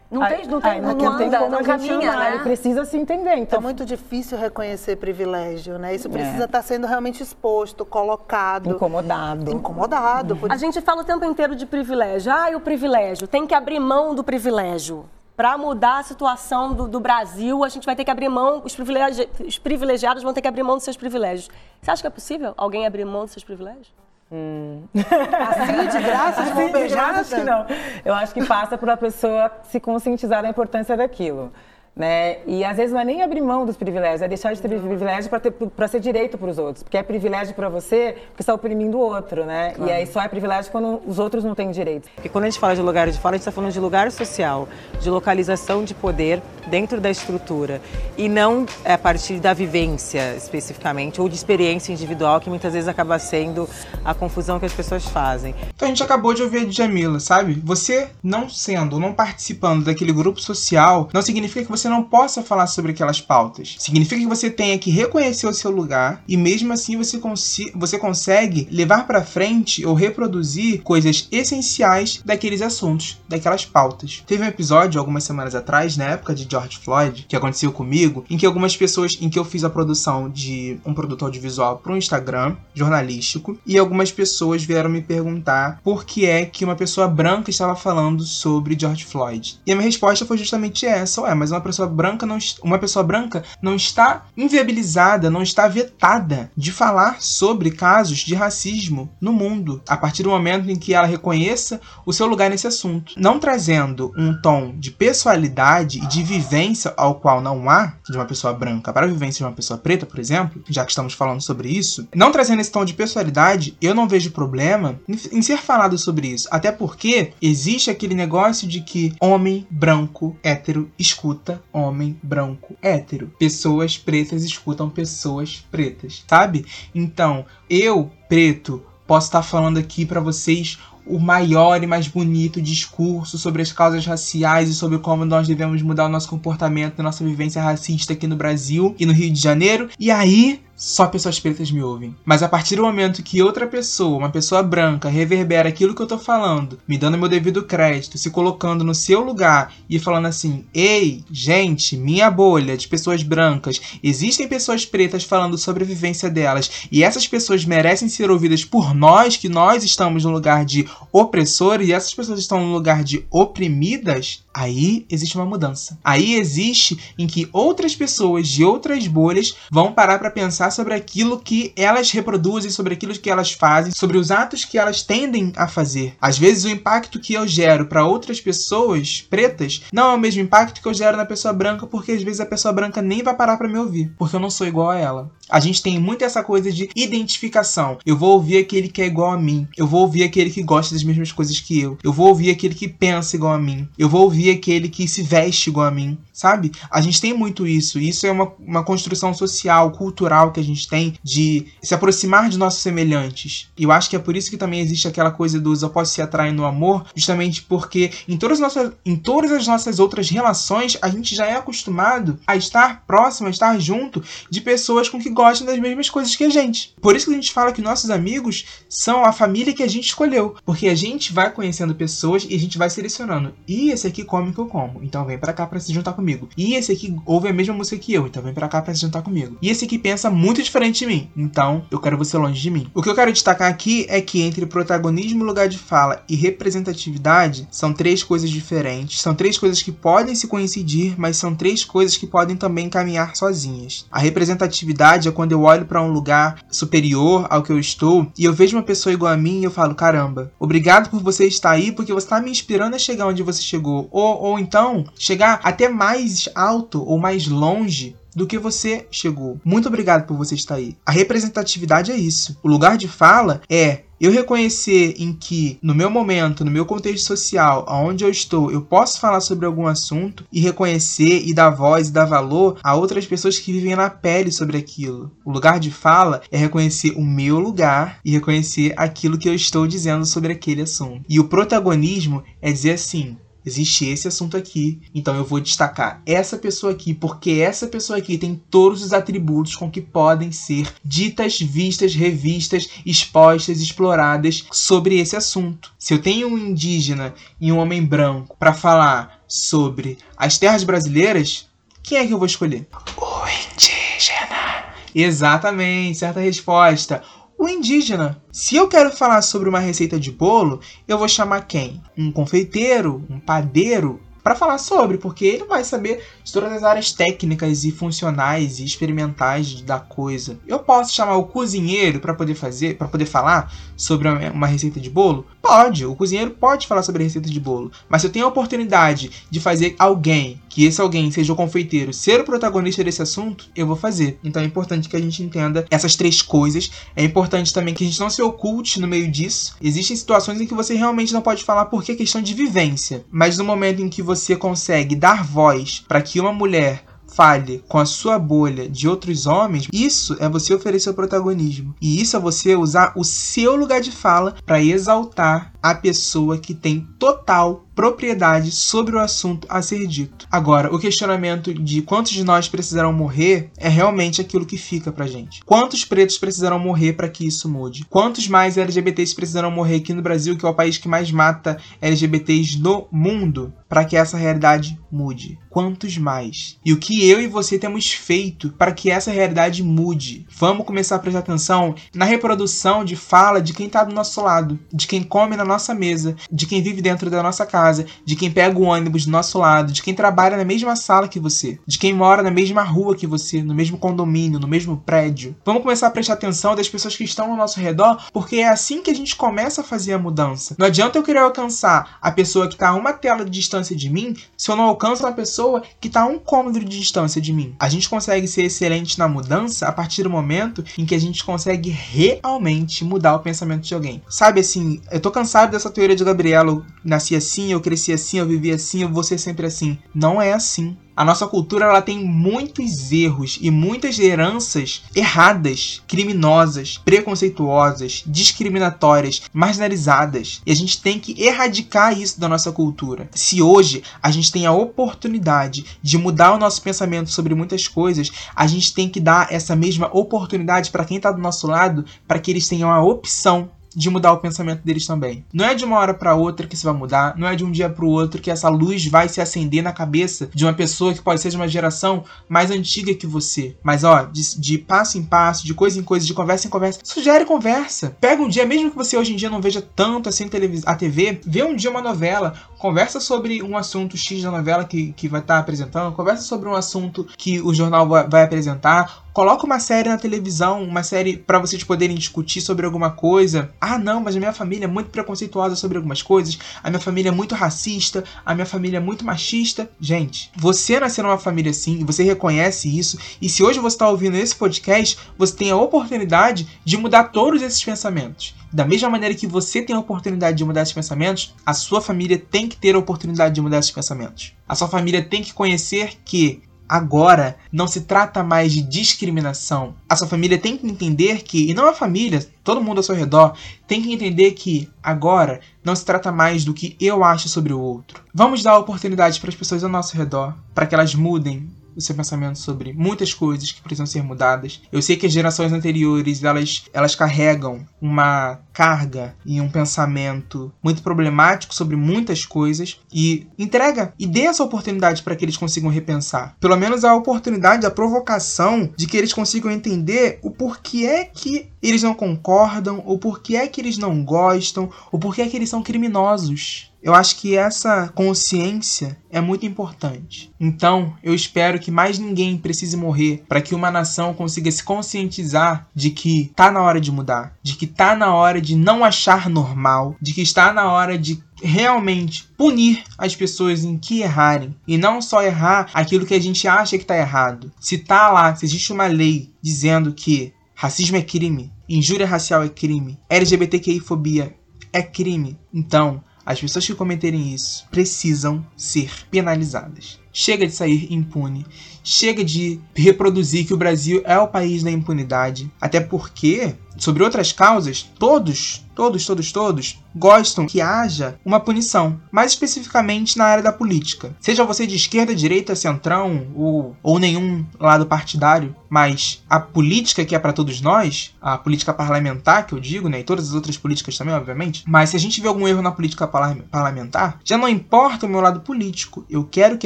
Não tem- não tem- não tem anda, como não a gente caminha, amar, né? Ele precisa se entender. Então, É muito difícil reconhecer privilégio, né? Isso precisa É. estar sendo realmente exposto, colocado. incomodado. Incomodado. Por A gente fala o tempo inteiro de privilégio. Ah, o privilégio. Tem que abrir mão do privilégio. Para mudar a situação do, do Brasil, a gente vai ter que abrir mão, os, privilegi- os privilegiados vão ter que abrir mão dos seus privilégios. Você acha que é possível alguém abrir mão dos seus privilégios? Assim, de graça, de Assim, eu acho que não. Eu acho que passa por a pessoa se conscientizar da importância daquilo. Né? E às vezes não é nem abrir mão dos privilégios, é deixar de ter privilégio para ser direito para os outros. Porque é privilégio para você porque está oprimindo o outro, né? E aí só é privilégio quando os outros não têm direito. Porque quando a gente fala de lugar de fala, a gente está falando de lugar social, de localização de poder dentro da estrutura. E não é, a partir da vivência, especificamente, ou de experiência individual, que muitas vezes acaba sendo a confusão que as pessoas fazem. Então a gente acabou de ouvir a Djamila, sabe? Você não sendo, não participando daquele grupo social, não significa que você não possa falar sobre aquelas pautas. Significa que você tenha que reconhecer o seu lugar e mesmo assim você, consi você consegue levar pra frente ou reproduzir coisas essenciais daqueles assuntos, daquelas pautas. Teve um episódio algumas semanas atrás, na época de George Floyd, que aconteceu comigo, em que algumas pessoas, em que eu fiz a produção de um produto audiovisual para um Instagram jornalístico e algumas pessoas vieram me perguntar por que é que uma pessoa branca estava falando sobre George Floyd. E a minha resposta foi justamente essa, ué, mas uma pessoa branca não uma pessoa branca não está inviabilizada, não está vetada de falar sobre casos de racismo no mundo, a partir do momento em que ela reconheça o seu lugar nesse assunto, não trazendo um tom de pessoalidade e de vivência ao qual não há de uma pessoa branca para a vivência de uma pessoa preta, por exemplo, já que estamos falando sobre isso, não trazendo esse tom de pessoalidade, eu não vejo problema em, em ser falado sobre isso, até porque existe aquele negócio de que homem branco hétero escuta homem branco hétero, pessoas pretas escutam pessoas pretas, sabe? Então, eu, preto, posso estar falando aqui pra vocês o maior e mais bonito discurso sobre as causas raciais e sobre como nós devemos mudar o nosso comportamento, nossa vivência racista aqui no Brasil e no Rio de Janeiro. E aí, só pessoas pretas me ouvem. Mas a partir do momento que outra pessoa, uma pessoa branca, reverbera aquilo que eu tô falando, me dando meu devido crédito, se colocando no seu lugar e falando assim: ei, gente, minha bolha de pessoas brancas, existem pessoas pretas falando sobre a vivência delas e essas pessoas merecem ser ouvidas por nós, que nós estamos no lugar de opressor e essas pessoas estão no lugar de oprimidas, aí existe uma mudança. Aí existe em que outras pessoas de outras bolhas vão parar para pensar sobre aquilo que elas reproduzem, sobre aquilo que elas fazem, sobre os atos que elas tendem a fazer. Às vezes o impacto que eu gero para outras pessoas pretas não é o mesmo impacto que eu gero na pessoa branca, porque às vezes a pessoa branca nem vai parar para me ouvir, porque eu não sou igual a ela. A gente tem muito essa coisa de identificação. Eu vou ouvir aquele que é igual a mim. Eu vou ouvir aquele que gosta das mesmas coisas que eu. Eu vou ouvir aquele que pensa igual a mim. Eu vou ouvir aquele que se veste igual a mim. Sabe? A gente tem muito isso. Isso é uma, uma construção social, cultural que a gente tem de se aproximar de nossos semelhantes. E eu acho que é por isso que também existe aquela coisa dos posso se atrair no amor, justamente porque em todas, as nossas, em todas as nossas outras relações a gente já é acostumado a estar próximo, a estar junto de pessoas com que gostam das mesmas coisas que a gente. Por isso que a gente fala que nossos amigos são a família que a gente escolheu. Porque a gente vai conhecendo pessoas e a gente vai selecionando. E esse aqui come que eu como, então vem para cá para se juntar comigo. E esse aqui ouve a mesma música que eu, então vem para cá para se juntar comigo. E esse aqui pensa muito diferente de mim, então eu quero você longe de mim. O que eu quero destacar aqui é que entre protagonismo, lugar de fala e representatividade são três coisas diferentes. São três coisas que podem se coincidir, mas são três coisas que podem também caminhar sozinhas. A representatividade é quando eu olho para um lugar superior ao que eu estou e eu vejo uma pessoa igual a mim e eu falo: caramba, obrigado por você estar aí porque você está me inspirando a chegar onde você chegou. Ou, ou então chegar até mais alto ou mais longe do que você chegou. Muito obrigado por você estar aí. A representatividade é isso. O lugar de fala é eu reconhecer em que, no meu momento, no meu contexto social, aonde eu estou, eu posso falar sobre algum assunto e reconhecer e dar voz e dar valor a outras pessoas que vivem na pele sobre aquilo. O lugar de fala é reconhecer o meu lugar e reconhecer aquilo que eu estou dizendo sobre aquele assunto. E o protagonismo é dizer assim: existe esse assunto aqui, então eu vou destacar essa pessoa aqui, porque essa pessoa aqui tem todos os atributos com que podem ser ditas, vistas, revistas, expostas, exploradas sobre esse assunto. Se eu tenho um indígena e um homem branco para falar sobre as terras brasileiras, quem é que eu vou escolher? O indígena. Exatamente, certa resposta o indígena. Se eu quero falar sobre uma receita de bolo, eu vou chamar quem? Um confeiteiro, um padeiro, para falar sobre, porque ele vai saber de todas as áreas técnicas e funcionais e experimentais da coisa. Eu posso chamar o cozinheiro para poder fazer, para poder falar sobre uma receita de bolo? Pode, o cozinheiro pode falar sobre a receita de bolo, mas se eu tenho a oportunidade de fazer alguém, que esse alguém seja o confeiteiro, ser o protagonista desse assunto, eu vou fazer. Então é importante que a gente entenda essas três coisas. É importante também que a gente não se oculte no meio disso. Existem situações em que você realmente não pode falar porque é questão de vivência, mas no momento em que você consegue dar voz para que uma mulher fale com a sua bolha de outros homens, isso é você oferecer o protagonismo. E isso é você usar o seu lugar de fala para exaltar a pessoa que tem total propriedade sobre o assunto a ser dito. Agora, o questionamento de quantos de nós precisarão morrer é realmente aquilo que fica pra gente. Quantos pretos precisarão morrer para que isso mude? Quantos mais LGBTs precisarão morrer aqui no Brasil, que é o país que mais mata LGBTs no mundo, para que essa realidade mude? Quantos mais? E o que eu e você temos feito para que essa realidade mude? Vamos começar a prestar atenção na reprodução de fala de quem tá do nosso lado, de quem come na nossa mesa, de quem vive dentro da nossa casa casa, de quem pega o ônibus do nosso lado, de quem trabalha na mesma sala que você, de quem mora na mesma rua que você, no mesmo condomínio, no mesmo prédio. Vamos começar a prestar atenção das pessoas que estão ao nosso redor, porque é assim que a gente começa a fazer a mudança. Não adianta eu querer alcançar a pessoa que está a uma tela de distância de mim se eu não alcanço a pessoa que está a um cômodo de distância de mim. A gente consegue ser excelente na mudança a partir do momento em que a gente consegue realmente mudar o pensamento de alguém. Sabe assim, eu tô cansado sabe dessa teoria de Gabriela, eu nasci assim, eu cresci assim, eu vivi assim, eu vou ser sempre assim. Não é assim. A nossa cultura ela tem muitos erros e muitas heranças erradas, criminosas, preconceituosas, discriminatórias, marginalizadas. E a gente tem que erradicar isso da nossa cultura. Se hoje a gente tem a oportunidade de mudar o nosso pensamento sobre muitas coisas, a gente tem que dar essa mesma oportunidade para quem está do nosso lado, para que eles tenham a opção de mudar o pensamento deles também. Não é de uma hora para outra que isso vai mudar, não é de um dia para o outro que essa luz vai se acender na cabeça de uma pessoa que pode ser de uma geração mais antiga que você. Mas ó, de, de passo em passo, de coisa em coisa, de conversa em conversa, sugere conversa. Pega um dia, mesmo que você hoje em dia não veja tanto assim a TV, vê um dia uma novela, conversa sobre um assunto X da novela que, que vai estar tá apresentando, conversa sobre um assunto que o jornal vai, vai apresentar, coloca uma série na televisão, uma série para vocês poderem discutir sobre alguma coisa. Ah, não, mas a minha família é muito preconceituosa sobre algumas coisas, a minha família é muito racista, a minha família é muito machista. Gente, você nasceu numa família assim você reconhece isso, e se hoje você está ouvindo esse podcast, você tem a oportunidade de mudar todos esses pensamentos. Da mesma maneira que você tem a oportunidade de mudar esses pensamentos, a sua família tem que ter a oportunidade de mudar esses pensamentos. A sua família tem que conhecer que agora não se trata mais de discriminação. A sua família tem que entender que, e não a família, todo mundo ao seu redor, tem que entender que agora não se trata mais do que eu acho sobre o outro. Vamos dar oportunidade para as pessoas ao nosso redor, para que elas mudem o seu pensamento sobre muitas coisas que precisam ser mudadas. Eu sei que as gerações anteriores, elas, elas carregam uma carga e um pensamento muito problemático sobre muitas coisas e entrega e dê essa oportunidade para que eles consigam repensar. Pelo menos a oportunidade, a provocação de que eles consigam entender o porquê é que eles não concordam, ou porquê é que eles não gostam, ou porquê é que eles são criminosos. Eu acho que essa consciência é muito importante. Então, eu espero que mais ninguém precise morrer para que uma nação consiga se conscientizar de que tá na hora de mudar, de que tá na hora de não achar normal, de que está na hora de realmente punir as pessoas em que errarem e não só errar aquilo que a gente acha que está errado. Se tá lá, se existe uma lei dizendo que racismo é crime, injúria racial é crime, LGBTQI-fobia é crime, então as pessoas que cometerem isso precisam ser penalizadas. Chega de sair impune. Chega de reproduzir que o Brasil é o país da impunidade. Até porque, sobre outras causas, todos, todos, todos, todos gostam que haja uma punição, mais especificamente na área da política. Seja você de esquerda, direita, centrão ou, ou nenhum lado partidário, mas a política que é para todos nós, a política parlamentar que eu digo, né, e todas as outras políticas também, obviamente, mas se a gente vê algum erro na política parlamentar, já não importa o meu lado político, eu quero que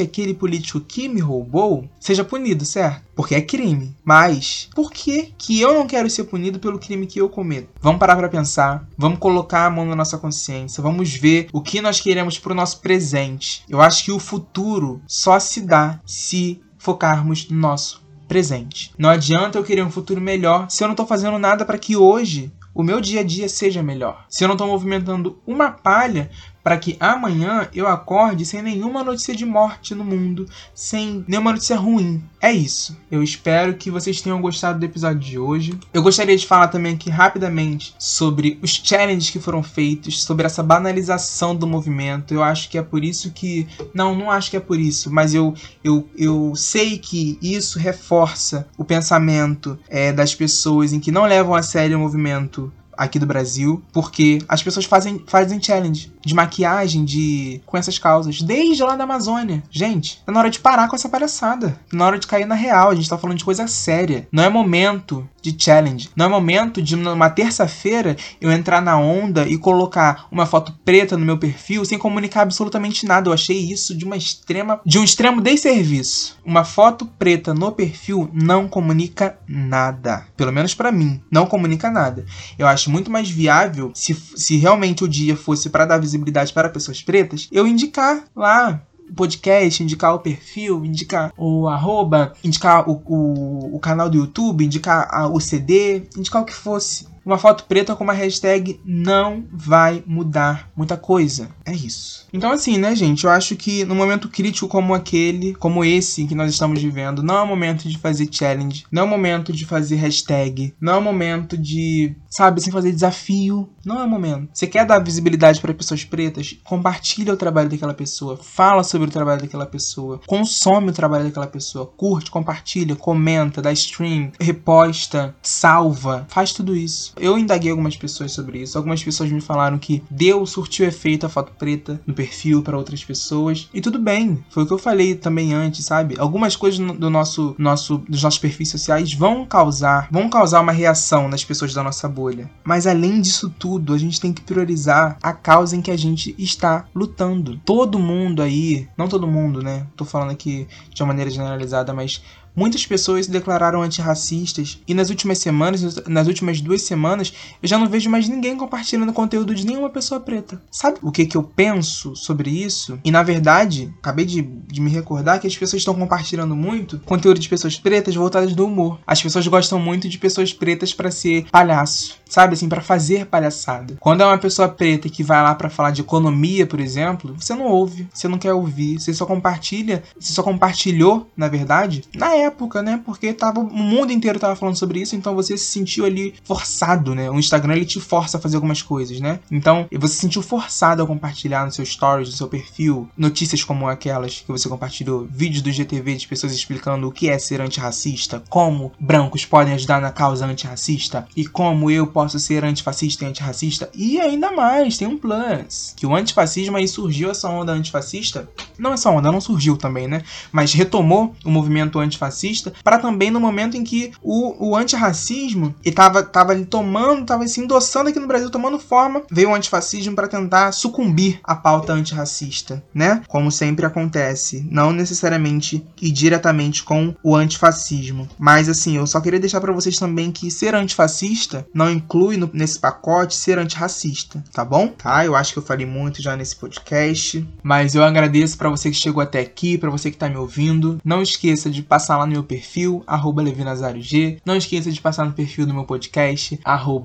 aquele político que me roubou seja punido, certo? Porque é crime. Mas por que que eu não quero ser punido pelo crime que eu cometo? Vamos parar para pensar, vamos colocar a mão na nossa consciência, vamos ver o que nós queremos para o nosso presente. Eu acho que o futuro só se dá se focarmos no nosso presente. Não adianta eu querer um futuro melhor se eu não estou fazendo nada para que hoje o meu dia a dia seja melhor. Se eu não estou movimentando uma palha para que amanhã eu acorde sem nenhuma notícia de morte no mundo, sem nenhuma notícia ruim. É isso. Eu espero que vocês tenham gostado do episódio de hoje. Eu gostaria de falar também aqui rapidamente sobre os challenges que foram feitos, sobre essa banalização do movimento. Eu acho que é por isso que. Não, não acho que é por isso, mas eu, eu, eu sei que isso reforça o pensamento é, das pessoas em que não levam a sério o movimento aqui do Brasil, porque as pessoas fazem, fazem challenge de maquiagem de com essas causas, desde lá da Amazônia. Gente, tá na hora de parar com essa palhaçada. Tá na hora de cair na real. A gente tá falando de coisa séria. Não é momento de challenge. Não é momento de, numa terça-feira, eu entrar na onda e colocar uma foto preta no meu perfil sem comunicar absolutamente nada. Eu achei isso de uma extrema. de um extremo desserviço. Uma foto preta no perfil não comunica nada. Pelo menos para mim. Não comunica nada. Eu acho muito mais viável, se, se realmente o dia fosse para dar visibilidade para pessoas pretas, eu indicar lá podcast, indicar o perfil, indicar o arroba, indicar o, o, o canal do YouTube, indicar a, o CD, indicar o que fosse. Uma foto preta com uma hashtag não vai mudar muita coisa. É isso. Então, assim, né, gente? Eu acho que num momento crítico como aquele, como esse que nós estamos vivendo, não é o momento de fazer challenge, não é o momento de fazer hashtag, não é o momento de, sabe, sem fazer desafio. Não é o momento. Você quer dar visibilidade para pessoas pretas? Compartilha o trabalho daquela pessoa, fala sobre o trabalho daquela pessoa, consome o trabalho daquela pessoa, curte, compartilha, comenta, dá stream, reposta, salva, faz tudo isso. Eu indaguei algumas pessoas sobre isso. Algumas pessoas me falaram que deu, surtiu efeito a foto preta no perfil para outras pessoas. E tudo bem, foi o que eu falei também antes, sabe? Algumas coisas do nosso, nosso, dos nossos perfis sociais vão causar, vão causar uma reação nas pessoas da nossa bolha. Mas além disso tudo, a gente tem que priorizar a causa em que a gente está lutando. Todo mundo aí, não todo mundo, né? Tô falando aqui de uma maneira generalizada, mas Muitas pessoas se declararam antirracistas e nas últimas semanas, nas últimas duas semanas, eu já não vejo mais ninguém compartilhando conteúdo de nenhuma pessoa preta. Sabe o que, que eu penso sobre isso? E na verdade, acabei de, de me recordar que as pessoas estão compartilhando muito conteúdo de pessoas pretas voltadas do humor. As pessoas gostam muito de pessoas pretas para ser palhaço sabe assim, para fazer palhaçada. Quando é uma pessoa preta que vai lá para falar de economia, por exemplo, você não ouve, você não quer ouvir, você só compartilha, você só compartilhou, na verdade, na época, né? Porque tava o mundo inteiro tava falando sobre isso, então você se sentiu ali forçado, né? O Instagram ele te força a fazer algumas coisas, né? Então, você se sentiu forçado a compartilhar no seu stories, no seu perfil, notícias como aquelas que você compartilhou, vídeos do GTV de pessoas explicando o que é ser antirracista, como brancos podem ajudar na causa antirracista e como eu posso posso ser antifascista e antirracista. E ainda mais, tem um plus. Que o antifascismo aí surgiu essa onda antifascista. Não essa onda, não surgiu também, né? Mas retomou o movimento antifascista para também no momento em que o, o antirracismo estava tava ali tomando, estava se endossando aqui no Brasil, tomando forma, veio o antifascismo para tentar sucumbir à pauta antirracista, né? Como sempre acontece. Não necessariamente e diretamente com o antifascismo. Mas assim, eu só queria deixar para vocês também que ser antifascista não inclui no, nesse pacote ser antirracista, tá bom? Tá? Eu acho que eu falei muito já nesse podcast, mas eu agradeço para você que chegou até aqui, para você que tá me ouvindo. Não esqueça de passar lá no meu perfil @levinazariog. Não esqueça de passar no perfil do meu podcast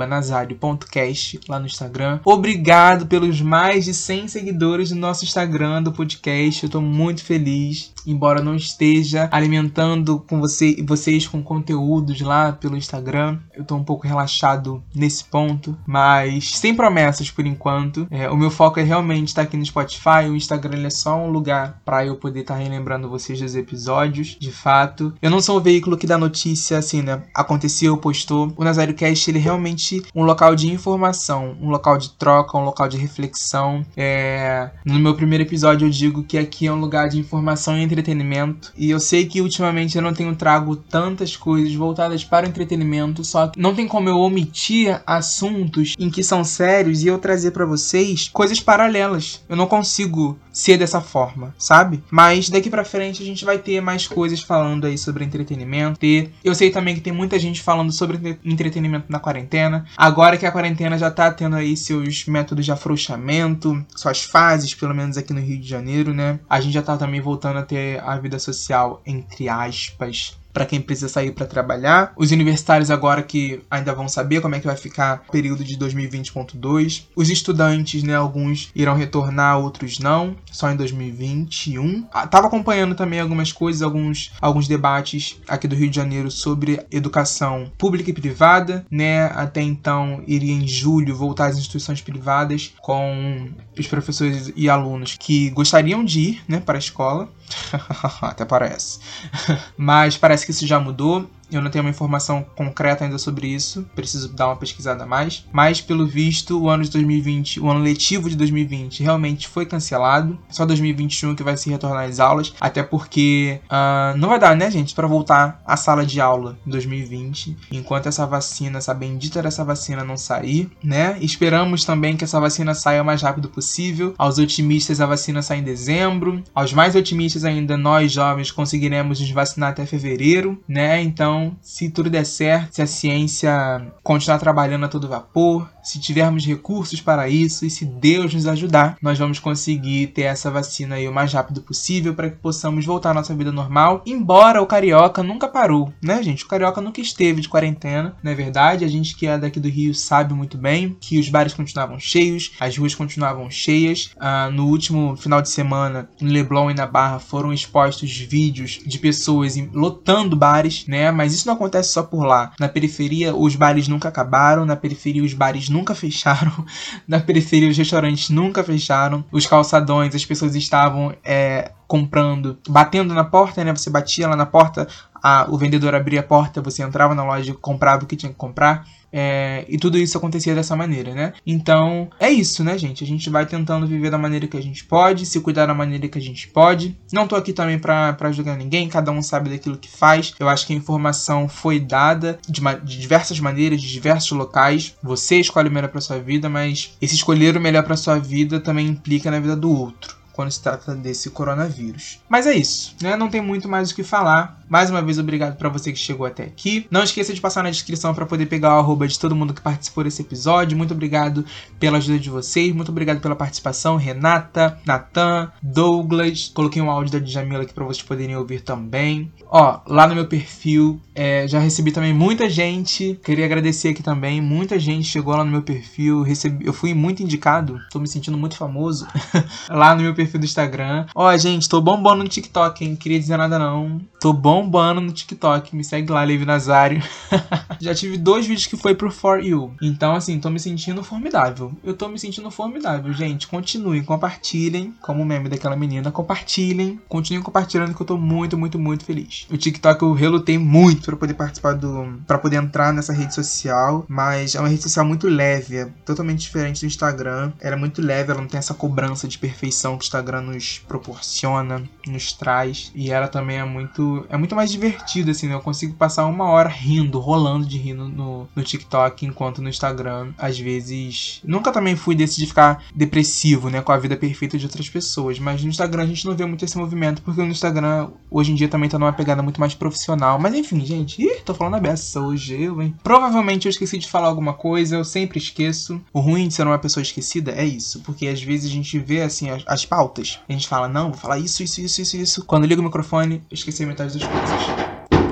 @nazario.cast lá no Instagram. Obrigado pelos mais de 100 seguidores do nosso Instagram do podcast. Eu tô muito feliz, embora não esteja alimentando com você vocês com conteúdos lá pelo Instagram. Eu tô um pouco relaxado nesse ponto, mas sem promessas por enquanto. É, o meu foco é realmente estar aqui no Spotify, o Instagram é só um lugar para eu poder estar relembrando vocês dos episódios, de fato. Eu não sou o veículo que dá notícia assim, né? Aconteceu, postou. O Nazário Cast ele é realmente um local de informação, um local de troca, um local de reflexão. É... No meu primeiro episódio eu digo que aqui é um lugar de informação e entretenimento, e eu sei que ultimamente eu não tenho trago tantas coisas voltadas para o entretenimento, só que não tem como eu omitir assuntos em que são sérios e eu trazer para vocês coisas paralelas. Eu não consigo ser dessa forma, sabe? Mas daqui para frente a gente vai ter mais coisas falando aí sobre entretenimento. Eu sei também que tem muita gente falando sobre entretenimento na quarentena. Agora que a quarentena já tá tendo aí seus métodos de afrouxamento, suas fases, pelo menos aqui no Rio de Janeiro, né? A gente já tá também voltando a ter a vida social entre aspas para quem precisa sair para trabalhar. Os universitários agora que ainda vão saber como é que vai ficar o período de 2020.2. Os estudantes, né, alguns irão retornar, outros não, só em 2021. Ah, tava acompanhando também algumas coisas, alguns alguns debates aqui do Rio de Janeiro sobre educação pública e privada, né? Até então iria em julho voltar às instituições privadas com os professores e alunos que gostariam de ir, né, para a escola. <laughs> Até parece. <laughs> Mas parece que isso já mudou. Eu não tenho uma informação concreta ainda sobre isso, preciso dar uma pesquisada a mais. Mas, pelo visto, o ano de 2020, o ano letivo de 2020, realmente foi cancelado. Só 2021 que vai se retornar às aulas, até porque uh, não vai dar, né, gente, para voltar à sala de aula em 2020, enquanto essa vacina, essa bendita dessa vacina não sair, né? Esperamos também que essa vacina saia o mais rápido possível. Aos otimistas, a vacina sai em dezembro. Aos mais otimistas ainda, nós jovens conseguiremos nos vacinar até fevereiro, né? Então então, se tudo der certo, se a ciência continuar trabalhando a todo vapor, se tivermos recursos para isso e se Deus nos ajudar, nós vamos conseguir ter essa vacina aí o mais rápido possível para que possamos voltar à nossa vida normal. Embora o carioca nunca parou, né, gente? O carioca nunca esteve de quarentena, não é verdade? A gente que é daqui do Rio sabe muito bem que os bares continuavam cheios, as ruas continuavam cheias. Ah, no último final de semana, em Leblon e na Barra foram expostos vídeos de pessoas lotando bares, né? Mas isso não acontece só por lá. Na periferia, os bares nunca acabaram, na periferia, os bares nunca fecharam, <laughs> na periferia, os restaurantes nunca fecharam, os calçadões, as pessoas estavam é, comprando, batendo na porta, né? Você batia lá na porta, a, o vendedor abria a porta, você entrava na loja e comprava o que tinha que comprar. É, e tudo isso acontecia dessa maneira, né? Então, é isso, né, gente? A gente vai tentando viver da maneira que a gente pode, se cuidar da maneira que a gente pode. Não tô aqui também pra, julgar ninguém, cada um sabe daquilo que faz. Eu acho que a informação foi dada de, de diversas maneiras, de diversos locais. Você escolhe o melhor pra sua vida, mas esse escolher o melhor pra sua vida também implica na vida do outro quando se trata desse coronavírus. Mas é isso, né? Não tem muito mais o que falar. Mais uma vez, obrigado para você que chegou até aqui. Não esqueça de passar na descrição para poder pegar o arroba de todo mundo que participou desse episódio. Muito obrigado pela ajuda de vocês. Muito obrigado pela participação. Renata, Natan, Douglas. Coloquei um áudio da Djamila aqui para vocês poderem ouvir também. Ó, lá no meu perfil, é, já recebi também muita gente. Queria agradecer aqui também. Muita gente chegou lá no meu perfil. Recebi, eu fui muito indicado. Tô me sentindo muito famoso. <laughs> lá no meu perfil do Instagram. Ó, gente, tô bombando no TikTok, hein? Queria dizer nada não. Tô bombando no TikTok. Me segue lá, Levi Nazário. <laughs> Já tive dois vídeos que foi pro For You. Então, assim, tô me sentindo formidável. Eu tô me sentindo formidável, gente. Continuem, compartilhem. Como meme daquela menina, compartilhem. Continuem compartilhando que eu tô muito, muito, muito feliz. O TikTok eu relutei muito para poder participar do. para poder entrar nessa rede social. Mas é uma rede social muito leve. É totalmente diferente do Instagram. Ela é muito leve, ela não tem essa cobrança de perfeição que Instagram nos proporciona, nos traz. E ela também é muito é muito mais divertido, assim, né? Eu consigo passar uma hora rindo, rolando de rindo no, no TikTok, enquanto no Instagram, às vezes. Nunca também fui desse de ficar depressivo, né? Com a vida perfeita de outras pessoas. Mas no Instagram a gente não vê muito esse movimento, porque no Instagram hoje em dia também tá numa pegada muito mais profissional. Mas enfim, gente, ih, tô falando a beça hoje, eu, hein? Provavelmente eu esqueci de falar alguma coisa, eu sempre esqueço. O ruim de ser uma pessoa esquecida é isso, porque às vezes a gente vê, assim, as, as pautas. A gente fala, não, vou falar isso, isso, isso, isso, isso. Quando liga o microfone, eu esqueci metade das coisas.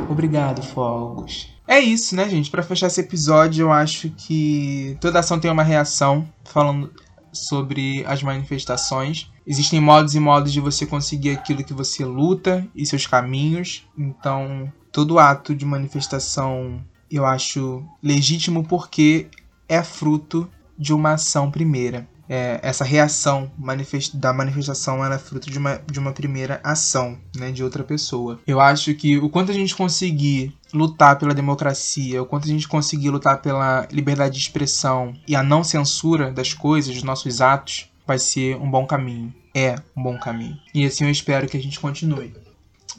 Obrigado, Fogos. É isso, né, gente? Para fechar esse episódio, eu acho que toda ação tem uma reação, falando sobre as manifestações. Existem modos e modos de você conseguir aquilo que você luta e seus caminhos. Então, todo ato de manifestação eu acho legítimo porque é fruto de uma ação primeira é, essa reação manifest, da manifestação era fruto de uma, de uma primeira ação né, de outra pessoa. Eu acho que o quanto a gente conseguir lutar pela democracia, o quanto a gente conseguir lutar pela liberdade de expressão e a não censura das coisas, dos nossos atos, vai ser um bom caminho. É um bom caminho. E assim eu espero que a gente continue.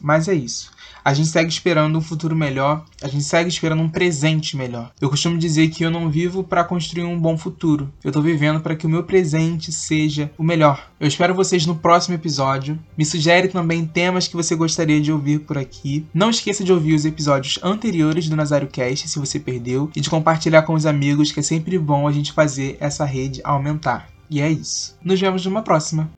Mas é isso. A gente segue esperando um futuro melhor, a gente segue esperando um presente melhor. Eu costumo dizer que eu não vivo para construir um bom futuro, eu tô vivendo para que o meu presente seja o melhor. Eu espero vocês no próximo episódio. Me sugere também temas que você gostaria de ouvir por aqui. Não esqueça de ouvir os episódios anteriores do Nazário Cast se você perdeu e de compartilhar com os amigos, que é sempre bom a gente fazer essa rede aumentar. E é isso. Nos vemos numa próxima.